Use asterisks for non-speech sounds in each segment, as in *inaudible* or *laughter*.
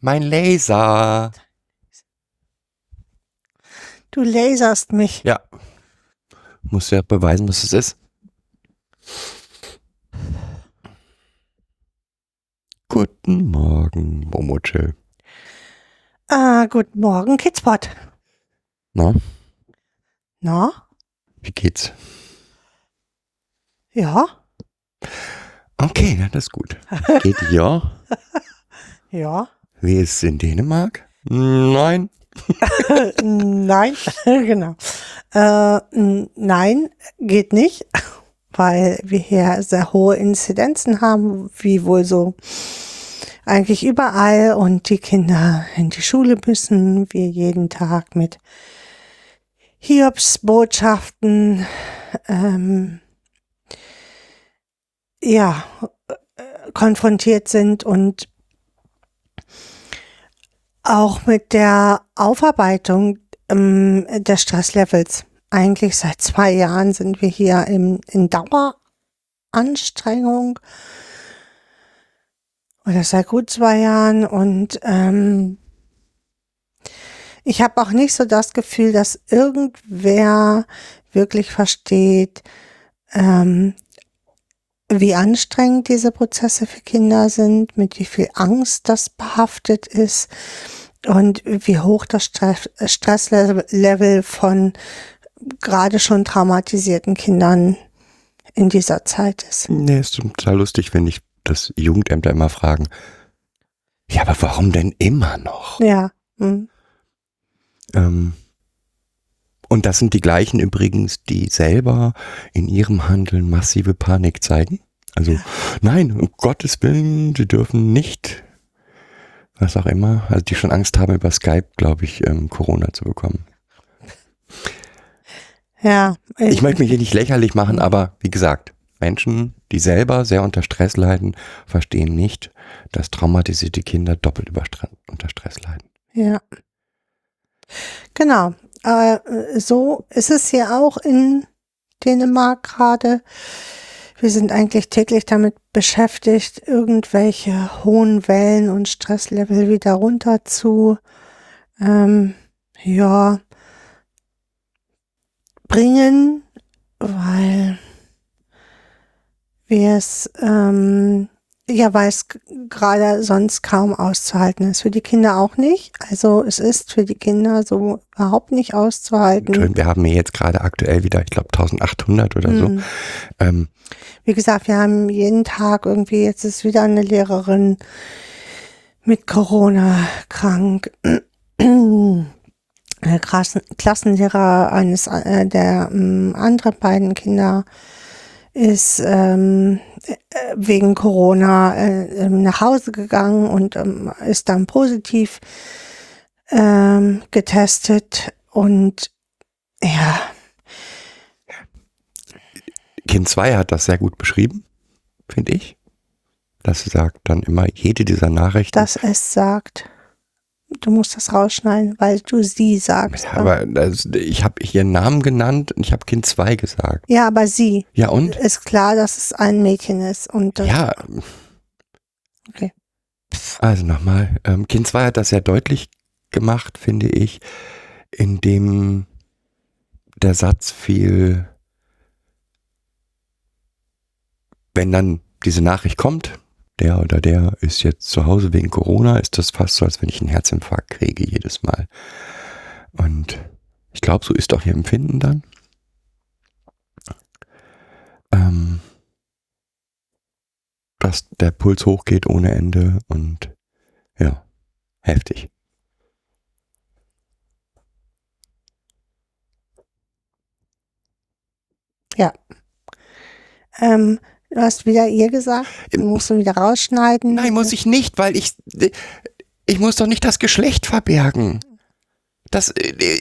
Mein Laser. Du laserst mich. Ja. Muss ja beweisen, was es ist. Guten Morgen, Momoche. Ah, guten Morgen, Kidspot. Na, Na? wie geht's? Ja? Okay, na, das ist gut. Geht *laughs* ja? Ja? Wie ist es in Dänemark? Nein. *laughs* nein, *laughs* genau. Äh, nein, geht nicht, *laughs* weil wir hier sehr hohe Inzidenzen haben, wie wohl so eigentlich überall und die Kinder in die Schule müssen, wir jeden Tag mit Hiobsbotschaften, ähm, ja, konfrontiert sind und auch mit der Aufarbeitung ähm, des Stresslevels. Eigentlich seit zwei Jahren sind wir hier im, in Daueranstrengung. Oder seit gut zwei Jahren. Und ähm, ich habe auch nicht so das Gefühl, dass irgendwer wirklich versteht, ähm, wie anstrengend diese Prozesse für Kinder sind, mit wie viel Angst das behaftet ist und wie hoch das Stress Stresslevel von gerade schon traumatisierten Kindern in dieser Zeit ist. Nee, ist total lustig, wenn ich das Jugendämter immer fragen. Ja, aber warum denn immer noch? Ja. hm. Ähm, und das sind die gleichen übrigens, die selber in ihrem Handeln massive Panik zeigen. Also, nein, um Gottes Willen, sie dürfen nicht, was auch immer, also die schon Angst haben, über Skype, glaube ich, ähm, Corona zu bekommen. Ja. Ich möchte mich hier nicht lächerlich machen, aber wie gesagt, Menschen, die selber sehr unter Stress leiden, verstehen nicht, dass traumatisierte Kinder doppelt unter Stress leiden. Ja. Genau. Äh, so ist es hier auch in Dänemark gerade. Wir sind eigentlich täglich damit beschäftigt, irgendwelche hohen Wellen und Stresslevel wieder runter zu, ähm, ja, bringen, weil wir es, ähm, ja, weil es gerade sonst kaum auszuhalten ist. Für die Kinder auch nicht. Also es ist für die Kinder so überhaupt nicht auszuhalten. Schön, wir haben hier jetzt gerade aktuell wieder, ich glaube, 1800 oder so. Hm. Ähm, Wie gesagt, wir haben jeden Tag irgendwie, jetzt ist wieder eine Lehrerin mit Corona krank. *clears throat* Klassen Klassenlehrer eines äh, der ähm, anderen beiden Kinder ist ähm, äh, wegen Corona äh, ähm, nach Hause gegangen und ähm, ist dann positiv ähm, getestet und ja, Kind 2 hat das sehr gut beschrieben, finde ich. Sie sagt dann immer, jede dieser Nachrichten. dass es sagt. Du musst das rausschneiden, weil du sie sagst. Ja, aber das, ich habe ihren Namen genannt und ich habe Kind 2 gesagt. ja, aber sie. Ja und? Ist klar, dass es ein Mädchen ist. Und Ja. Okay. Also nochmal, ähm, Kind 2 hat das sehr deutlich gemacht, finde ich, indem der Satz fiel, wenn dann diese Nachricht kommt, der oder der ist jetzt zu Hause wegen Corona, ist das fast so, als wenn ich einen Herzinfarkt kriege jedes Mal. Und ich glaube, so ist auch ihr Empfinden dann. Ähm, dass der Puls hochgeht ohne Ende und ja, heftig. ähm, du hast wieder ihr gesagt. Du musst du wieder rausschneiden. Nein, muss ich nicht, weil ich ich muss doch nicht das Geschlecht verbergen. Das. Äh, äh,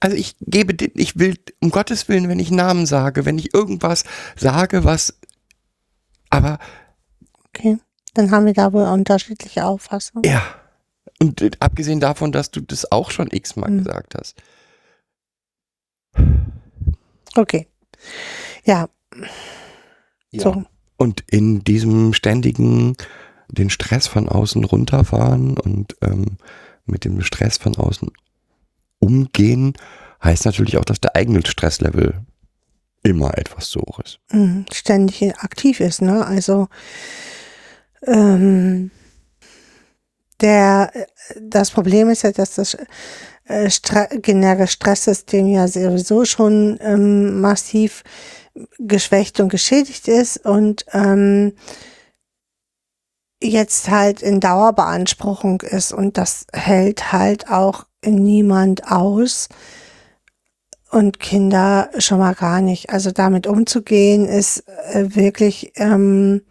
also ich gebe, ich will, um Gottes Willen, wenn ich Namen sage, wenn ich irgendwas sage, was, aber Okay. Dann haben wir da wohl unterschiedliche Auffassungen. ja. Und äh, abgesehen davon, dass du das auch schon x-mal Mhm. gesagt hast. Okay. Ja, Ja. so. Und in diesem ständigen, den Stress von außen runterfahren und ähm, mit dem Stress von außen umgehen, heißt natürlich auch, dass der eigene Stresslevel immer etwas zu hoch ist. Mhm, ständig aktiv ist, ne? Also ähm, der das Problem ist ja, dass das äh, Stre generelle Stresssystem ja sowieso schon ähm, massiv geschwächt und geschädigt ist und ähm, jetzt halt in Dauerbeanspruchung ist und das hält halt auch niemand aus und Kinder schon mal gar nicht. Also damit umzugehen ist äh, wirklich ähm,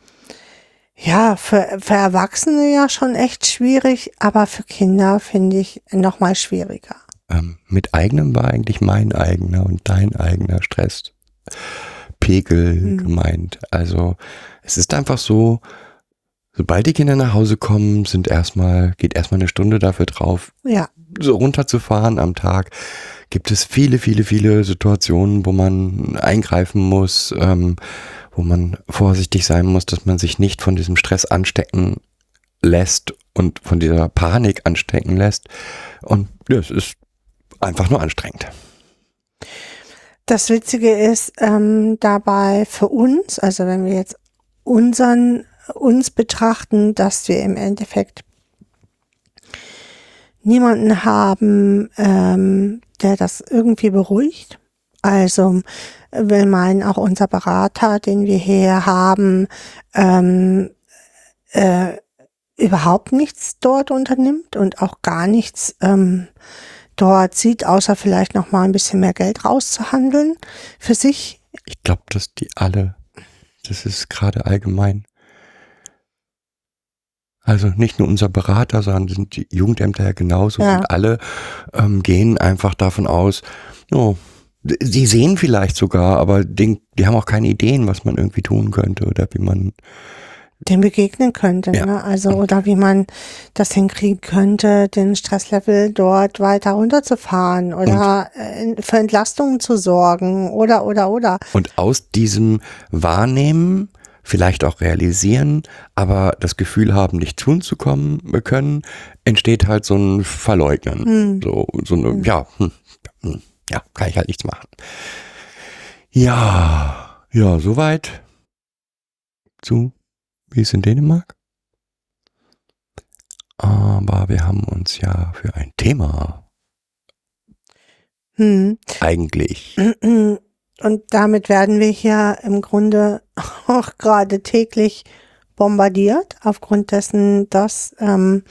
ja für, für Erwachsene ja schon echt schwierig, aber für Kinder finde ich noch mal schwieriger. Ähm, mit eigenem war eigentlich mein eigener und dein eigener Stresspegel Mhm. gemeint. Also es ist einfach so, sobald die Kinder nach Hause kommen, sind erstmal, geht erstmal eine Stunde dafür drauf, Ja, so runterzufahren am Tag, gibt es viele, viele, viele Situationen, wo man eingreifen muss, ähm, wo man vorsichtig sein muss, dass man sich nicht von diesem Stress anstecken lässt und von dieser Panik anstecken lässt. Und es ist einfach nur anstrengend. das Witzige ist ähm, dabei für uns, also wenn wir jetzt unseren uns betrachten, dass wir im Endeffekt niemanden haben, ähm, der das irgendwie beruhigt. Also wir meinen auch unser Berater, den wir hier haben, ähm, äh, überhaupt nichts dort unternimmt und auch gar nichts ähm, dort sieht, außer vielleicht noch mal ein bisschen mehr Geld rauszuhandeln für sich. Ich glaube, dass die alle, das ist gerade allgemein. Also nicht nur unser Berater, sondern sind die Jugendämter ja genauso Ja. und alle ähm, gehen einfach davon aus, oh, sie sehen vielleicht sogar, aber den, die haben auch keine Ideen, was man irgendwie tun könnte oder wie man dem begegnen könnte. Ja. Ne? Also, oder wie man das hinkriegen könnte, den Stresslevel dort weiter runterzufahren oder äh, für Entlastungen zu sorgen oder, oder, oder. Und aus diesem Wahrnehmen, vielleicht auch realisieren, aber das Gefühl haben, nicht tun zu kommen können, entsteht halt so ein Verleugnen. Hm. So, so eine, ja, hm, hm, ja, kann ich halt nichts machen. Ja, ja, soweit zu, wie es in Dänemark. Aber wir haben uns ja für ein Thema Hm. eigentlich. *clears throat* Und damit werden wir hier im Grunde *laughs* auch gerade täglich bombardiert, aufgrund dessen, dass ähm,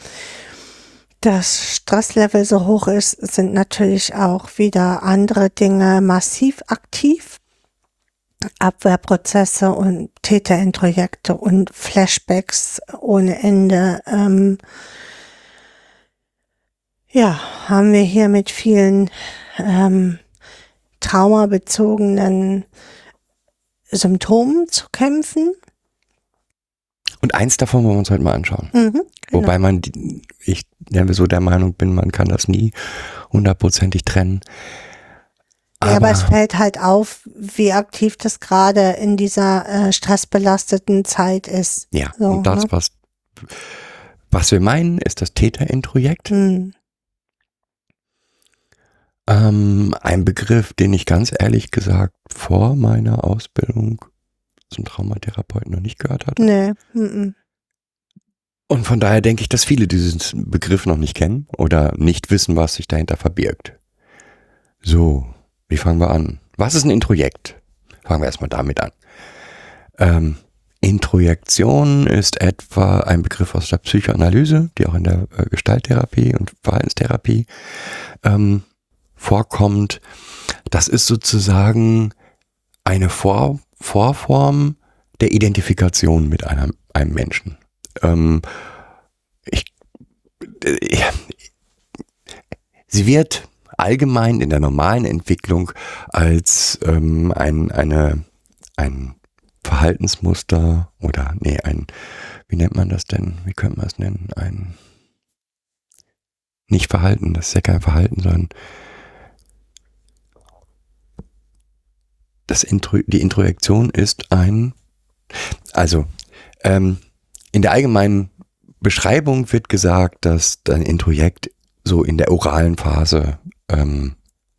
das Stresslevel so hoch ist, sind natürlich auch wieder andere Dinge massiv aktiv. Abwehrprozesse und Täterintrojekte und Flashbacks ohne Ende. Ähm, ja, haben wir hier mit vielen ähm, traumabezogenen Symptomen zu kämpfen. Und eins davon wollen wir uns heute mal anschauen. Mhm, genau. Wobei man, ich ja, so der Meinung bin, man kann das nie hundertprozentig trennen. ja, aber es fällt halt auf, wie aktiv das gerade in dieser äh, stressbelasteten Zeit ist. ja, so, und das, ne? was, was wir meinen, ist das Täterintrojekt. Hm. Ähm, ein Begriff, den ich ganz ehrlich gesagt vor meiner Ausbildung zum Traumatherapeuten noch nicht gehört hatte. Nee. mhm. Und von daher denke ich, dass viele diesen Begriff noch nicht kennen oder nicht wissen, was sich dahinter verbirgt. So, wie fangen wir an? Was ist ein Introjekt? Fangen wir erstmal damit an. Ähm, Introjektion ist etwa ein Begriff aus der Psychoanalyse, die auch in der äh, Gestalttherapie und Verhaltenstherapie ähm, vorkommt. Das ist sozusagen eine Vor Vorform der Identifikation mit einem, einem Menschen. Ähm, ich, äh, sie wird allgemein in der normalen Entwicklung als ähm, ein, eine, ein Verhaltensmuster oder nee, ein, wie nennt man das denn? Wie könnte man es nennen? Ein nicht Verhalten, das ist ja kein Verhalten, sondern das Intro, die Introjektion ist ein, also ähm, in der allgemeinen Beschreibung wird gesagt, dass dein Introjekt so in der oralen Phase ähm,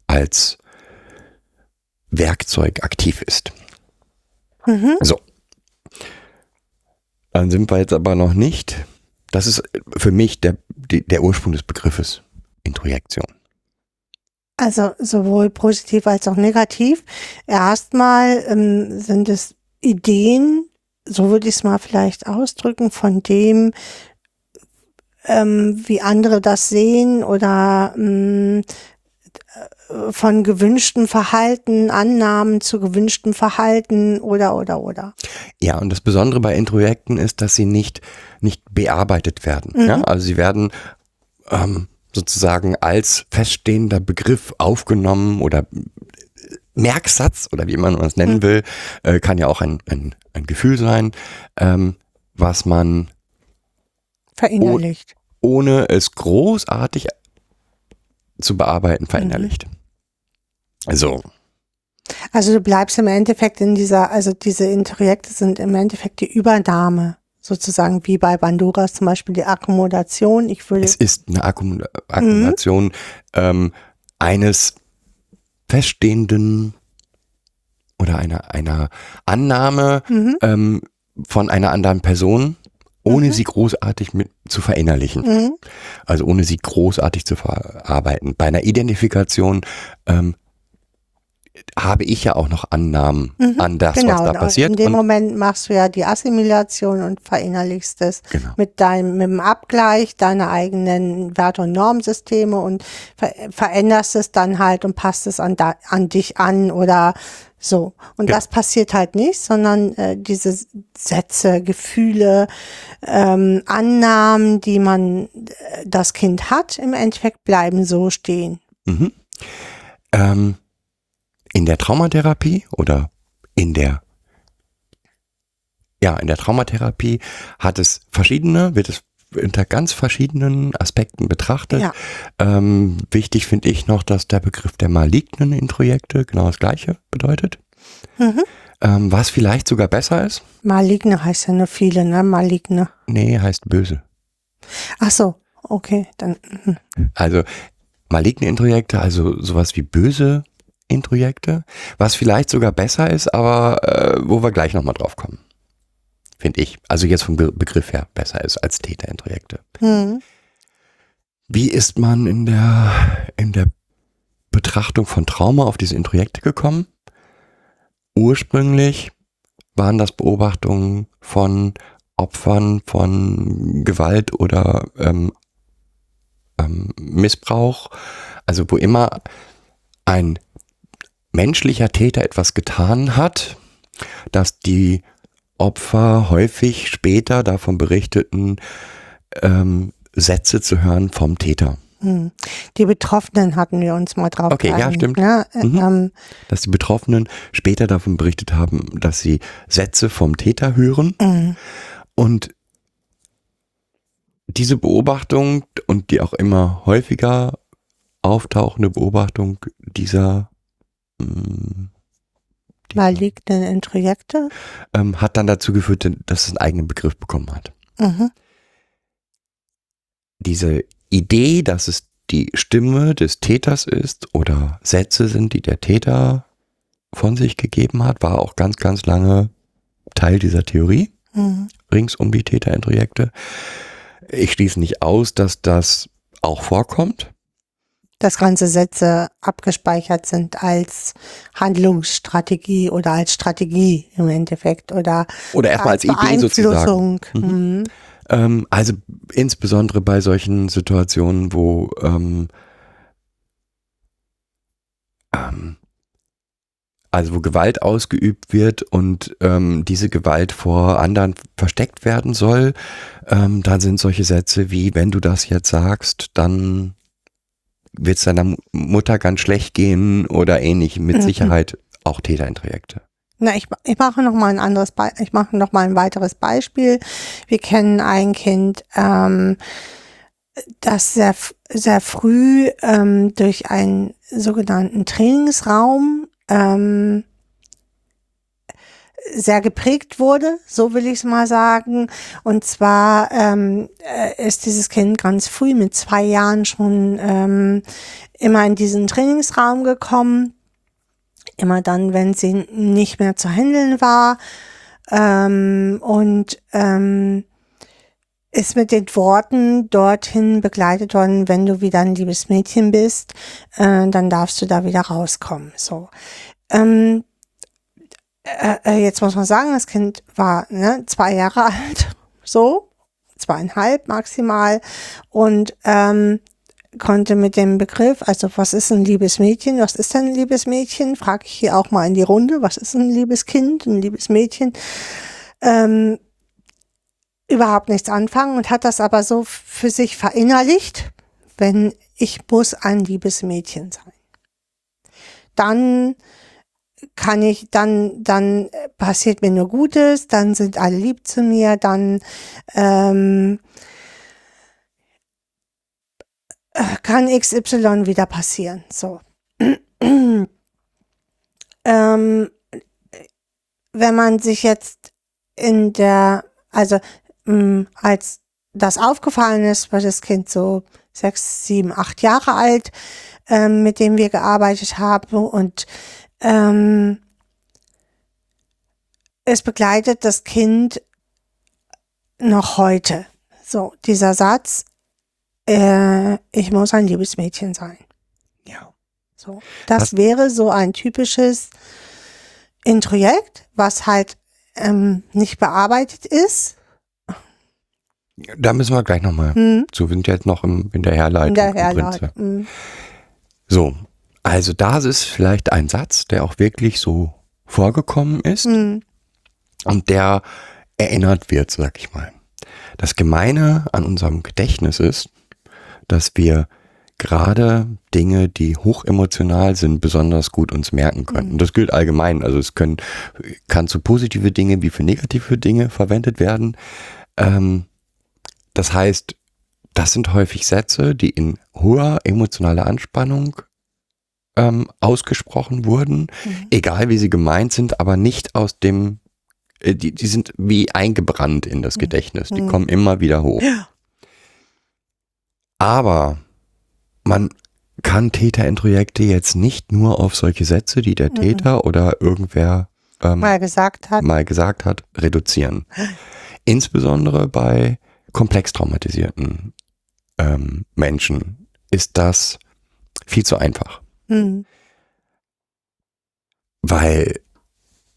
als Werkzeug aktiv ist. Mhm. So. Dann sind wir jetzt aber noch nicht. Das ist für mich der, der Ursprung des Begriffes Introjektion. Also sowohl positiv als auch negativ. Erstmal ähm, sind es Ideen, so würde ich es mal vielleicht ausdrücken, von dem, ähm, wie andere das sehen oder ähm, äh, von gewünschtem Verhalten, Annahmen zu gewünschtem Verhalten oder oder oder. Ja, und das Besondere bei Introjekten ist, dass sie nicht, nicht bearbeitet werden. Mhm. Ja? Also sie werden ähm, sozusagen als feststehender Begriff aufgenommen oder Merksatz oder wie man es nennen Mhm. will, äh, kann ja auch ein, ein, ein Gefühl sein, ähm, was man Verinnerlicht. ohne es großartig zu bearbeiten verinnerlicht. Also, Also du bleibst im Endeffekt in dieser, also diese Interjekte sind im Endeffekt die Übernahme, sozusagen wie bei Banduras zum Beispiel die Akkommodation. Ich würde, es ist eine Akkum Akkumulation ähm, eines feststehenden oder einer, einer Annahme mhm, ähm, von einer anderen Person, ohne Mhm. sie großartig mit zu verinnerlichen. mhm, Also ohne sie großartig zu verarbeiten. Bei einer Identifikation ähm, habe ich ja auch noch Annahmen Mhm, an das, genau. was da passiert. In dem Und, Moment machst du ja die Assimilation und verinnerlichst es genau. mit deinem, mit dem Abgleich deiner eigenen Werte- und Normsysteme und ver veränderst es dann halt und passt es an, da, an dich an oder so. Und Ja. das passiert halt nicht, sondern äh, diese Sätze, Gefühle, ähm, Annahmen, die man, äh, das Kind hat, im Endeffekt bleiben so stehen. Mhm. Ähm, in der Traumatherapie oder in der ja, in der Traumatherapie hat es verschiedene, wird es unter ganz verschiedenen Aspekten betrachtet. Ja. Ähm, wichtig finde ich noch, dass der Begriff der malignen Introjekte genau das gleiche bedeutet. Mhm. Ähm, was vielleicht sogar besser ist. Maligne heißt ja nur viele, ne? Maligne. Nee, heißt böse. Ach so, okay, dann. mhm. Also maligne Introjekte, also sowas wie böse Introjekte, was vielleicht sogar besser ist, aber äh, wo wir gleich nochmal drauf kommen. Finde ich. Also jetzt vom Be Begriff her besser ist als Täterintrojekte. Mhm. Wie ist man in der, in der Betrachtung von Trauma auf diese Introjekte gekommen? Ursprünglich waren das Beobachtungen von Opfern von Gewalt oder ähm, ähm, Missbrauch, also wo immer ein menschlicher Täter etwas getan hat, dass die Opfer häufig später davon berichteten, ähm, Sätze zu hören vom Täter. Hm. Die Betroffenen hatten wir uns mal drauf Okay, ja, stimmt. Ne? Äh, Mhm. Ähm, Dass die Betroffenen später davon berichtet haben, dass sie Sätze vom Täter hören mh. und diese Beobachtung und die auch immer häufiger auftauchende Beobachtung dieser, mm, dieser malignen Introjekte. ähm, hat dann dazu geführt, dass es einen eigenen Begriff bekommen hat. Mhm. Diese Idee, dass es die Stimme des Täters ist oder Sätze sind, die der Täter von sich gegeben hat, war auch ganz, ganz lange Teil dieser Theorie. Mhm. rings um die Täterintrojekte. Ich schließe nicht aus, dass das auch vorkommt. Dass ganze Sätze abgespeichert sind als Handlungsstrategie oder als Strategie im Endeffekt oder Oder erstmal als Idee sozusagen. Beeinflussung. Mhm. Ähm, also insbesondere bei solchen Situationen, wo ähm, ähm, also wo Gewalt ausgeübt wird und ähm, diese Gewalt vor anderen versteckt werden soll, ähm, dann sind solche Sätze wie, wenn du das jetzt sagst, dann wird es deiner Mu- Mutter ganz schlecht gehen oder ähnlich, mit Mhm. Sicherheit auch Täterintrojekte. Na, ich, ich mache noch mal ein anderes, Be ich mache noch mal ein weiteres Beispiel. Wir kennen ein Kind, ähm, das sehr, sehr früh ähm, durch einen sogenannten Trainingsraum ähm, sehr geprägt wurde, so will ich es mal sagen. Und zwar ähm, äh, ist dieses Kind ganz früh mit zwei Jahren schon ähm, immer in diesen Trainingsraum gekommen. Immer dann, wenn sie nicht mehr zu handeln war. Ähm, und ähm, ist mit den Worten dorthin begleitet worden, wenn du wieder ein liebes Mädchen bist, äh, dann darfst du da wieder rauskommen. So. Ähm, äh, äh, jetzt muss man sagen, das Kind war ne, zwei Jahre *laughs* alt, so, zweieinhalb maximal, und ähm, konnte mit dem Begriff, also was ist ein liebes Mädchen, was ist denn ein liebes Mädchen, frage ich hier auch mal in die Runde, was ist ein liebes Kind, ein liebes Mädchen, ähm, überhaupt nichts anfangen und hat das aber so für sich verinnerlicht, wenn ich muss ein liebes Mädchen sein. Dann kann ich, dann, dann passiert mir nur Gutes, dann sind alle lieb zu mir, dann ähm, äh, kann XY wieder passieren. So. *clears throat* ähm, wenn man sich jetzt in der, also mh, als das aufgefallen ist, war das Kind so sechs, sieben, acht Jahre alt, ähm, mit dem wir gearbeitet haben und ähm, es begleitet das Kind noch heute. So, dieser Satz, äh, ich muss ein liebes Mädchen sein. Ja. So, das Was- wäre so ein typisches Introjekt, was halt ähm, nicht bearbeitet ist. Da müssen wir gleich nochmal Hm, zu. Wir sind jetzt noch im, in der Herleitung. in der im Prinzip. Herleitung. Hm. So, also da ist vielleicht ein Satz, der auch wirklich so vorgekommen ist Hm, und der erinnert wird, sag ich mal. Das Gemeine an unserem Gedächtnis ist, dass wir gerade Dinge, die hochemotional sind, besonders gut uns merken können. Und das gilt allgemein. Also es können, kann zu positive Dinge wie für negative Dinge verwendet werden. Ähm, das heißt, das sind häufig Sätze, die in hoher emotionaler Anspannung ähm, ausgesprochen wurden, Mhm. egal wie sie gemeint sind, aber nicht aus dem, äh, die, die sind wie eingebrannt in das Gedächtnis, die Mhm. kommen immer wieder hoch. Ja. Aber man kann Täterintrojekte jetzt nicht nur auf solche Sätze, die der Mhm. Täter oder irgendwer ähm, mal gesagt hat. mal gesagt hat, reduzieren. Insbesondere bei komplex traumatisierten ähm, Menschen ist das viel zu einfach, Hm, weil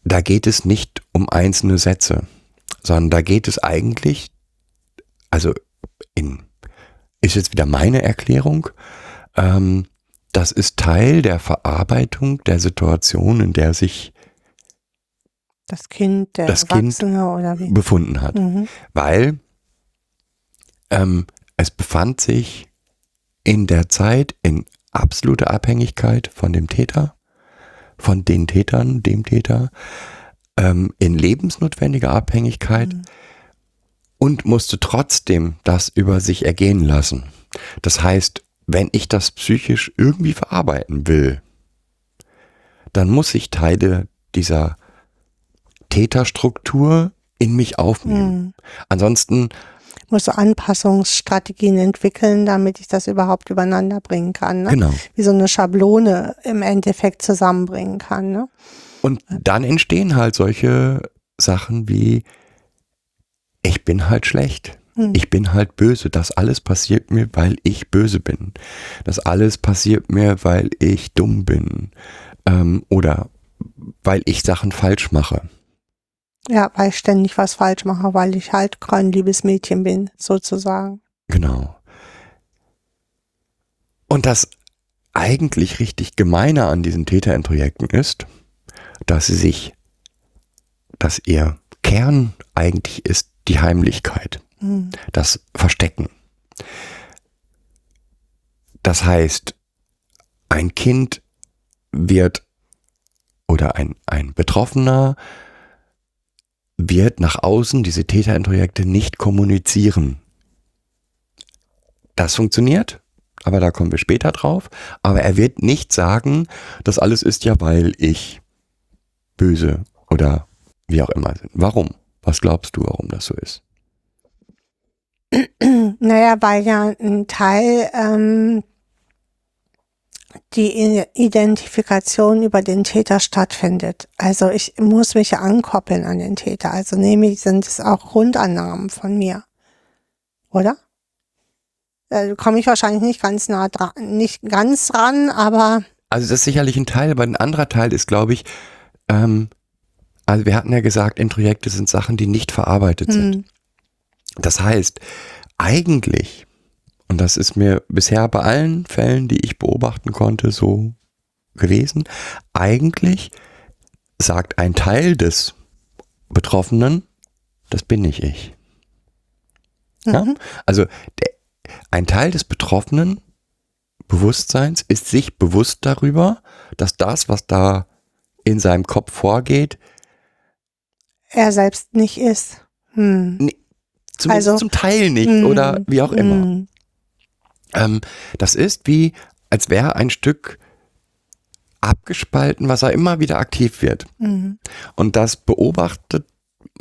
da geht es nicht um einzelne Sätze, sondern da geht es eigentlich, also in, ist jetzt wieder meine Erklärung, ähm, das ist Teil der Verarbeitung der Situation, in der sich das Kind, der Das Kind- Erwachsene oder wie. befunden hat. Mhm. weil ähm, es befand sich in der Zeit in absoluter Abhängigkeit von dem Täter, von den Tätern, dem Täter, ähm, in lebensnotwendiger Abhängigkeit Mhm. und musste trotzdem das über sich ergehen lassen. Das heißt, wenn ich das psychisch irgendwie verarbeiten will, dann muss ich Teile dieser Täterstruktur in mich aufnehmen. Mhm. Ansonsten muss so Anpassungsstrategien entwickeln, damit ich das überhaupt übereinander bringen kann. Ne? Genau. Wie so eine Schablone im Endeffekt zusammenbringen kann. Ne? Und dann entstehen halt solche Sachen wie, ich bin halt schlecht. Hm. Ich bin halt böse. Das alles passiert mir, weil ich böse bin. Das alles passiert mir, weil ich dumm bin. Ähm, oder weil ich Sachen falsch mache. Ja, weil ich ständig was falsch mache, weil ich halt kein liebes Mädchen bin, sozusagen. Genau. Und das eigentlich richtig Gemeine an diesen Täterintrojekten ist, dass sie sich, dass ihr Kern eigentlich ist die Heimlichkeit, Hm. das Verstecken. Das heißt, ein Kind wird oder ein, ein Betroffener wird nach außen diese Täterintrojekte nicht kommunizieren. Das funktioniert, aber da kommen wir später drauf. Aber er wird nicht sagen, das alles ist ja, weil ich böse oder wie auch immer sind. Warum? Was glaubst du, warum das so ist? *clears throat* Naja, weil ja ein Teil ähm, die Identifikation über den Täter stattfindet. Also ich muss mich ja ankoppeln an den Täter. Also nämlich sind es auch Grundannahmen von mir. Oder? Da komme ich wahrscheinlich nicht ganz nah dran, nicht ganz dran, aber Also das ist sicherlich ein Teil, aber ein anderer Teil ist, glaube ich, ähm, also wir hatten ja gesagt, Introjekte sind Sachen, die nicht verarbeitet sind. hm, Das heißt, eigentlich, und das ist mir bisher bei allen Fällen, die ich beobachten konnte, so gewesen, eigentlich sagt ein Teil des Betroffenen, das bin nicht ich. Ja? mhm, Also der, ein Teil des betroffenen Bewusstseins ist sich bewusst darüber, dass das, was da in seinem Kopf vorgeht, er selbst nicht ist. Hm. zumindest Also, zum Teil nicht hm, oder wie auch immer. hm, Ähm, das ist wie, als wäre ein Stück abgespalten, was er immer wieder aktiv wird. hm, Und das beobachtet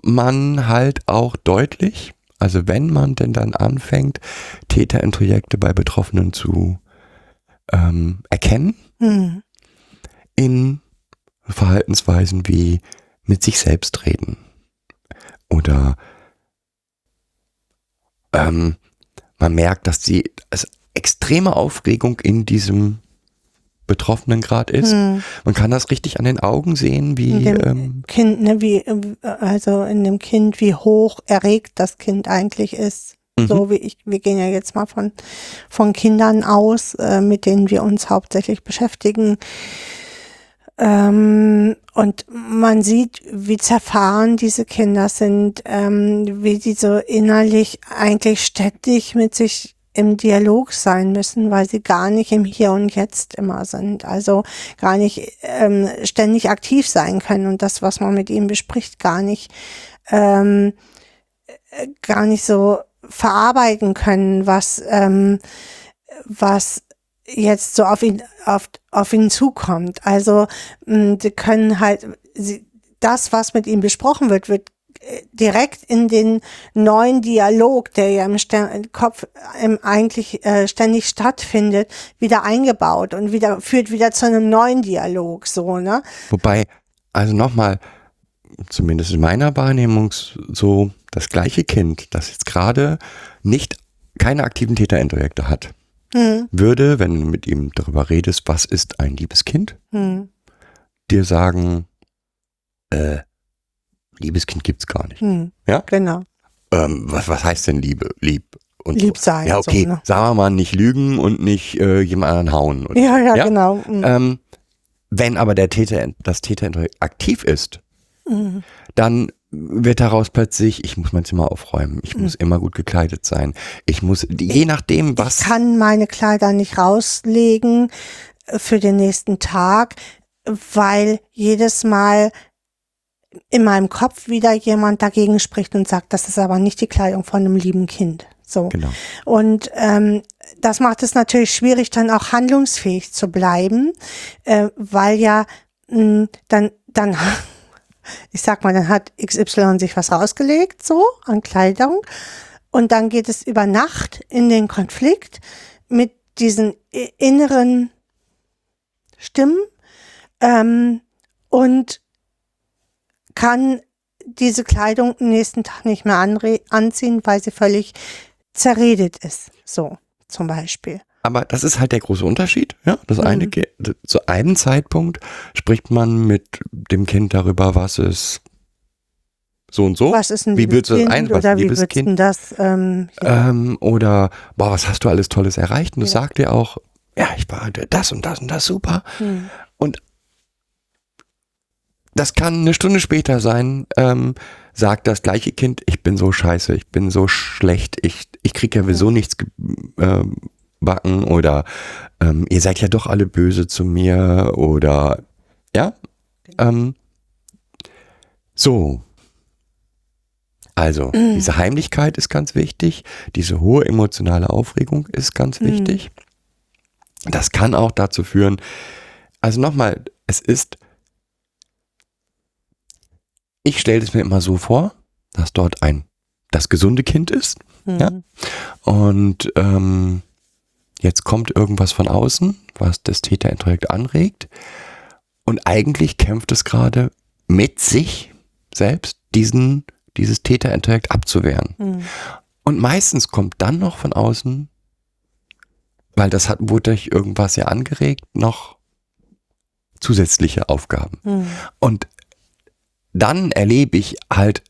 man halt auch deutlich. Also wenn man denn dann anfängt, Täterintrojekte bei Betroffenen zu ähm, erkennen, hm, in Verhaltensweisen wie mit sich selbst reden oder ähm, man merkt, dass die es extreme Aufregung in diesem Betroffenen Grad ist. hm. Man kann das richtig an den Augen sehen, wie ähm, Kind, ne, wie, also in dem Kind, wie hoch erregt das Kind eigentlich ist. mhm. So wie ich, wir gehen ja jetzt mal von, von Kindern aus, äh, mit denen wir uns hauptsächlich beschäftigen. Ähm, und man sieht, wie zerfahren diese Kinder sind, ähm, wie die so innerlich eigentlich ständig mit sich im Dialog sein müssen, weil sie gar nicht im Hier und Jetzt immer sind. Also gar nicht ähm, ständig aktiv sein können und das, was man mit ihnen bespricht, gar nicht, ähm, äh, gar nicht so verarbeiten können, was, ähm, was jetzt so auf ihn, auf, auf ihn zukommt. Also, mh, die können halt, sie, das, was mit ihm besprochen wird, wird direkt in den neuen Dialog, der ja im Ster Kopf ähm, eigentlich äh, ständig stattfindet, wieder eingebaut und wieder führt wieder zu einem neuen Dialog, so, ne? Wobei, also nochmal, zumindest in meiner Wahrnehmung so, das gleiche Kind, das jetzt gerade nicht keine aktiven Täterintrojekte hat, Hm, würde, wenn du mit ihm darüber redest, was ist ein liebes Kind, hm, dir sagen, äh, liebes Kind gibt's gar nicht. hm. Ja? Genau. Ähm, was, was heißt denn Liebe? Lieb und Lieb so. sein. Ja, okay, So, ne? sagen wir mal, nicht lügen und nicht äh, jemand anderen hauen. Oder Ja, ja, Ja? genau. Hm. Ähm, wenn aber der Täter, das Täterintrojekt aktiv ist, Hm. dann wird daraus plötzlich, ich muss mein Zimmer aufräumen, ich Mhm. muss immer gut gekleidet sein, ich muss, je nachdem, was, Ich kann meine Kleider nicht rauslegen äh, für den nächsten Tag, weil jedes Mal in meinem Kopf wieder jemand dagegen spricht und sagt, das ist aber nicht die Kleidung von einem lieben Kind. So. genau, Und ähm, das macht es natürlich schwierig, dann auch handlungsfähig zu bleiben, äh, weil ja mh, dann, dann, *laughs* ich sag mal, dann hat XY sich was rausgelegt, so an Kleidung. Und dann geht es über Nacht in den Konflikt mit diesen inneren Stimmen ähm, und kann diese Kleidung am nächsten Tag nicht mehr anziehen, weil sie völlig zerredet ist. So, zum Beispiel. aber das ist halt der große Unterschied, ja, das Mhm. eine, zu einem Zeitpunkt spricht man mit dem Kind darüber, was es so und so, Was ist ein Wie würdest du das ein- was oder wie liebes würdest Kind? das? Ähm, ja. ähm, oder, boah, was hast du alles Tolles erreicht, und du Ja. sagt dir auch, ja, ich war das und das und das super, Hm. Das kann eine Stunde später sein, ähm, sagt das gleiche Kind, ich bin so scheiße, ich bin so schlecht, ich, ich krieg ja sowieso nichts ähm, backen oder ähm, ihr seid ja doch alle böse zu mir oder ja. Ähm, so. Also, Mhm. diese Heimlichkeit ist ganz wichtig, diese hohe emotionale Aufregung ist ganz Mhm. wichtig. Das kann auch dazu führen, also nochmal, es ist, ich stelle es mir immer so vor, dass dort ein, das gesunde Kind ist, Mhm. Ja. und ähm, jetzt kommt irgendwas von außen, was das Täterintellekt anregt. Und eigentlich kämpft es gerade mit sich selbst, diesen, dieses Täterintellekt abzuwehren. Mhm. Und meistens kommt dann noch von außen, weil das hat, wurde durch irgendwas ja angeregt, noch zusätzliche Aufgaben. Mhm. Und dann erlebe ich halt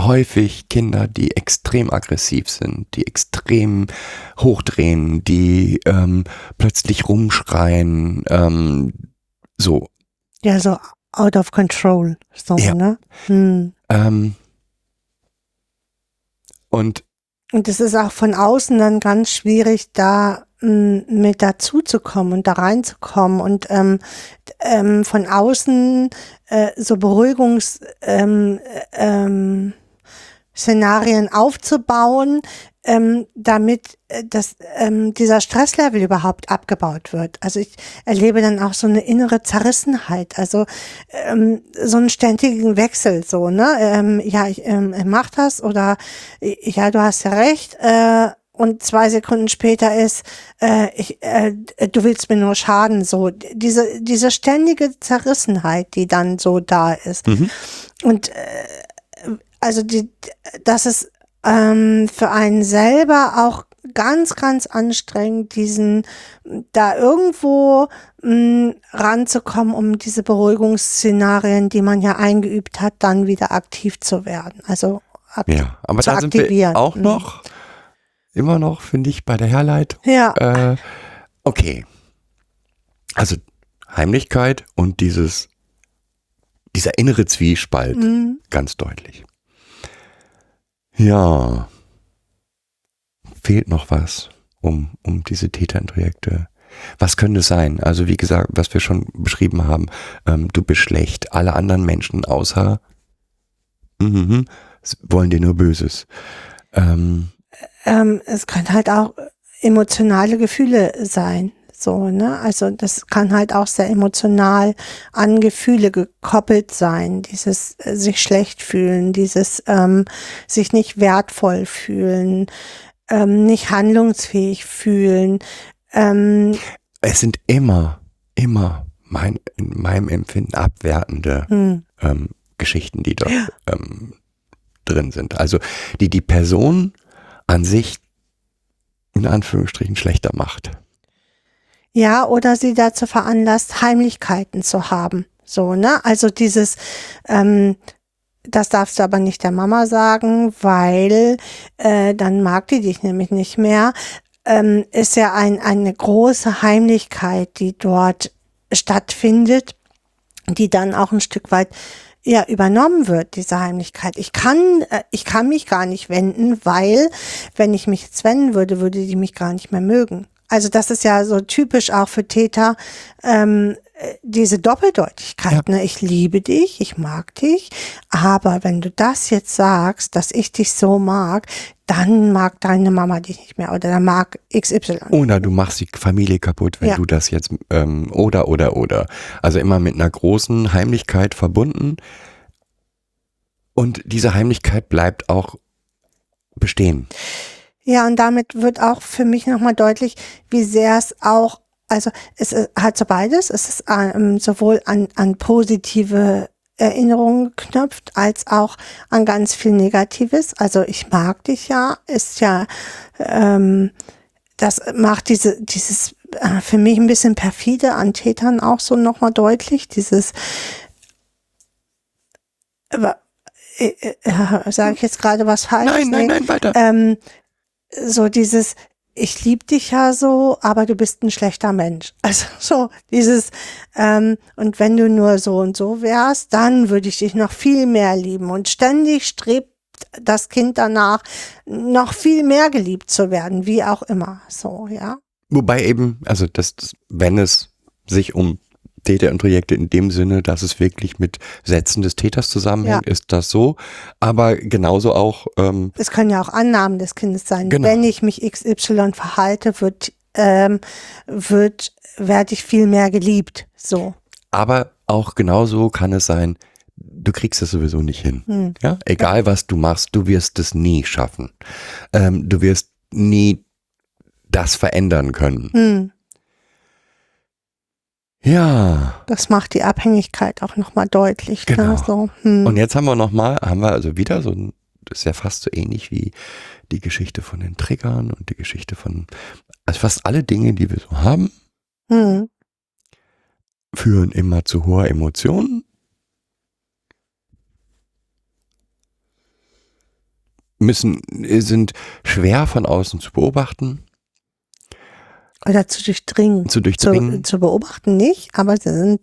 häufig Kinder, die extrem aggressiv sind, die extrem hochdrehen, die ähm, plötzlich rumschreien, ähm, so. Ja, so out of control. So, Ja. ne? Mhm. Ähm, und Und es ist auch von außen dann ganz schwierig, da mit dazuzukommen und da reinzukommen und ähm, ähm, von außen äh, so Beruhigungs ähm, äh, ähm, Szenarien aufzubauen, ähm, damit äh, das, ähm, dieser Stresslevel überhaupt abgebaut wird. Also ich erlebe dann auch so eine innere Zerrissenheit, also ähm, so einen ständigen Wechsel, so, ne? Ähm, ja, ich ähm, mach das oder ja, du hast ja recht, äh, und zwei Sekunden später ist, äh, ich, äh, du willst mir nur schaden, so diese diese ständige Zerrissenheit, die dann so da ist. Mhm. Und äh, also die, das ist ähm, für einen selber auch ganz, ganz anstrengend, diesen da irgendwo mh, ranzukommen, um diese Beruhigungsszenarien, die man ja eingeübt hat, dann wieder aktiv zu werden. Also ak ja, aber zu da sind wir aktivieren. auch Mhm. Immer noch, finde ich, bei der Herleitung. Ja, Äh, okay. Also Heimlichkeit und dieses, dieser innere Zwiespalt, mhm. ganz deutlich. Ja. Fehlt noch was, um, um diese Täterintrojekte. Was könnte es sein? Also wie gesagt, was wir schon beschrieben haben, ähm, du bist schlecht, alle anderen Menschen außer mhm, wollen dir nur Böses. Ähm, ähm, es können halt auch emotionale Gefühle sein. So, ne? Also das kann halt auch sehr emotional an Gefühle gekoppelt sein. Dieses äh, sich schlecht fühlen, dieses ähm, sich nicht wertvoll fühlen, ähm, nicht handlungsfähig fühlen. Ähm, es sind immer, immer mein, in meinem Empfinden abwertende hm, ähm, Geschichten, die dort ähm, drin sind. Also die die Person an sich in Anführungsstrichen schlechter macht. Ja, oder sie dazu veranlasst, Heimlichkeiten zu haben. So, ne? Also dieses, ähm, das darfst du aber nicht der Mama sagen, weil äh, dann mag die dich nämlich nicht mehr. Ähm, ist ja ein, eine große Heimlichkeit, die dort stattfindet, die dann auch ein Stück weit ja übernommen wird, diese Heimlichkeit. Ich kann, äh, ich kann mich gar nicht wenden, weil wenn ich mich jetzt wenden würde, würde die mich gar nicht mehr mögen. Also das ist ja so typisch auch für Täter, ähm, äh, diese Doppeldeutigkeit. Ne? Ich liebe dich, ich mag dich, aber wenn du das jetzt sagst, dass ich dich so mag, dann mag deine Mama dich nicht mehr oder dann mag XY. Oder du machst die Familie kaputt, wenn Ja. du das jetzt ähm, oder oder oder. Also immer mit einer großen Heimlichkeit verbunden. Und diese Heimlichkeit bleibt auch bestehen. Ja, und damit wird auch für mich nochmal deutlich, wie sehr es auch, also es hat so beides, es ist ähm, sowohl an, an positive Erinnerungen geknüpft, als auch an ganz viel Negatives. Also ich mag dich ja, ist ja, ähm, das macht diese, dieses äh, für mich ein bisschen perfide an Tätern auch so nochmal deutlich, dieses aber, äh, äh, sage ich jetzt gerade was falsch? Nein, nein, nein, weiter. ähm, so dieses, ich liebe dich ja so, aber du bist ein schlechter Mensch. *laughs* Also so dieses, ähm, und wenn du nur so und so wärst, dann würde ich dich noch viel mehr lieben. Und ständig strebt das Kind danach, noch viel mehr geliebt zu werden, wie auch immer. So, ja. Wobei eben, also das, wenn es sich um Täter und Projekte in dem Sinne, dass es wirklich mit Sätzen des Täters zusammenhängt, Ja. ist das so. Aber genauso auch, ähm, Es können ja auch Annahmen des Kindes sein. Genau. Wenn ich mich XY verhalte, wird, ähm, wird, werde ich viel mehr geliebt. So. aber auch genauso kann es sein, du kriegst es sowieso nicht hin. Hm. Ja, egal was du machst, du wirst es nie schaffen. Ähm, du wirst nie das verändern können. Hm. Ja. Das macht die Abhängigkeit auch nochmal deutlich. Genau. Ne? So. Hm. Und jetzt haben wir noch mal, haben wir also wieder so ein, das ist ja fast so ähnlich wie die Geschichte von den Triggern und die Geschichte von, also fast alle Dinge, die wir so haben, Hm. führen immer zu hoher Emotion. Müssen, sind schwer von außen zu beobachten, Oder zu durchdringen. zu Zu, durchdringen. zu beobachten nicht, aber sie sind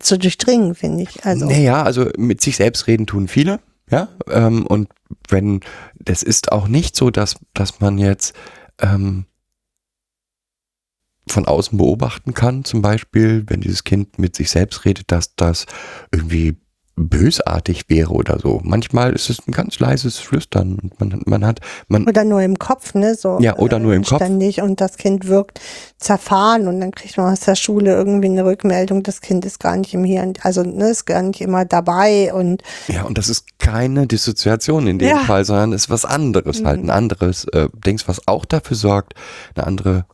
zu durchdringen, finde ich. Also, Naja, also mit sich selbst reden tun viele, ja. Ähm, und wenn, das ist auch nicht so, dass, dass man jetzt ähm, von außen beobachten kann, zum Beispiel, wenn dieses Kind mit sich selbst redet, dass das irgendwie bösartig wäre oder so. Manchmal ist es ein ganz leises Flüstern und man, man hat, man, Oder nur im Kopf, ne? So, Ja, oder nur im Kopf. Und das Kind wirkt zerfahren und dann kriegt man aus der Schule irgendwie eine Rückmeldung, das Kind ist gar nicht im Hier und also ne, ist gar nicht immer dabei und ja, und das ist keine Dissoziation in dem Ja. Fall, sondern ist was anderes halt, ein anderes äh, Dings, was auch dafür sorgt, eine andere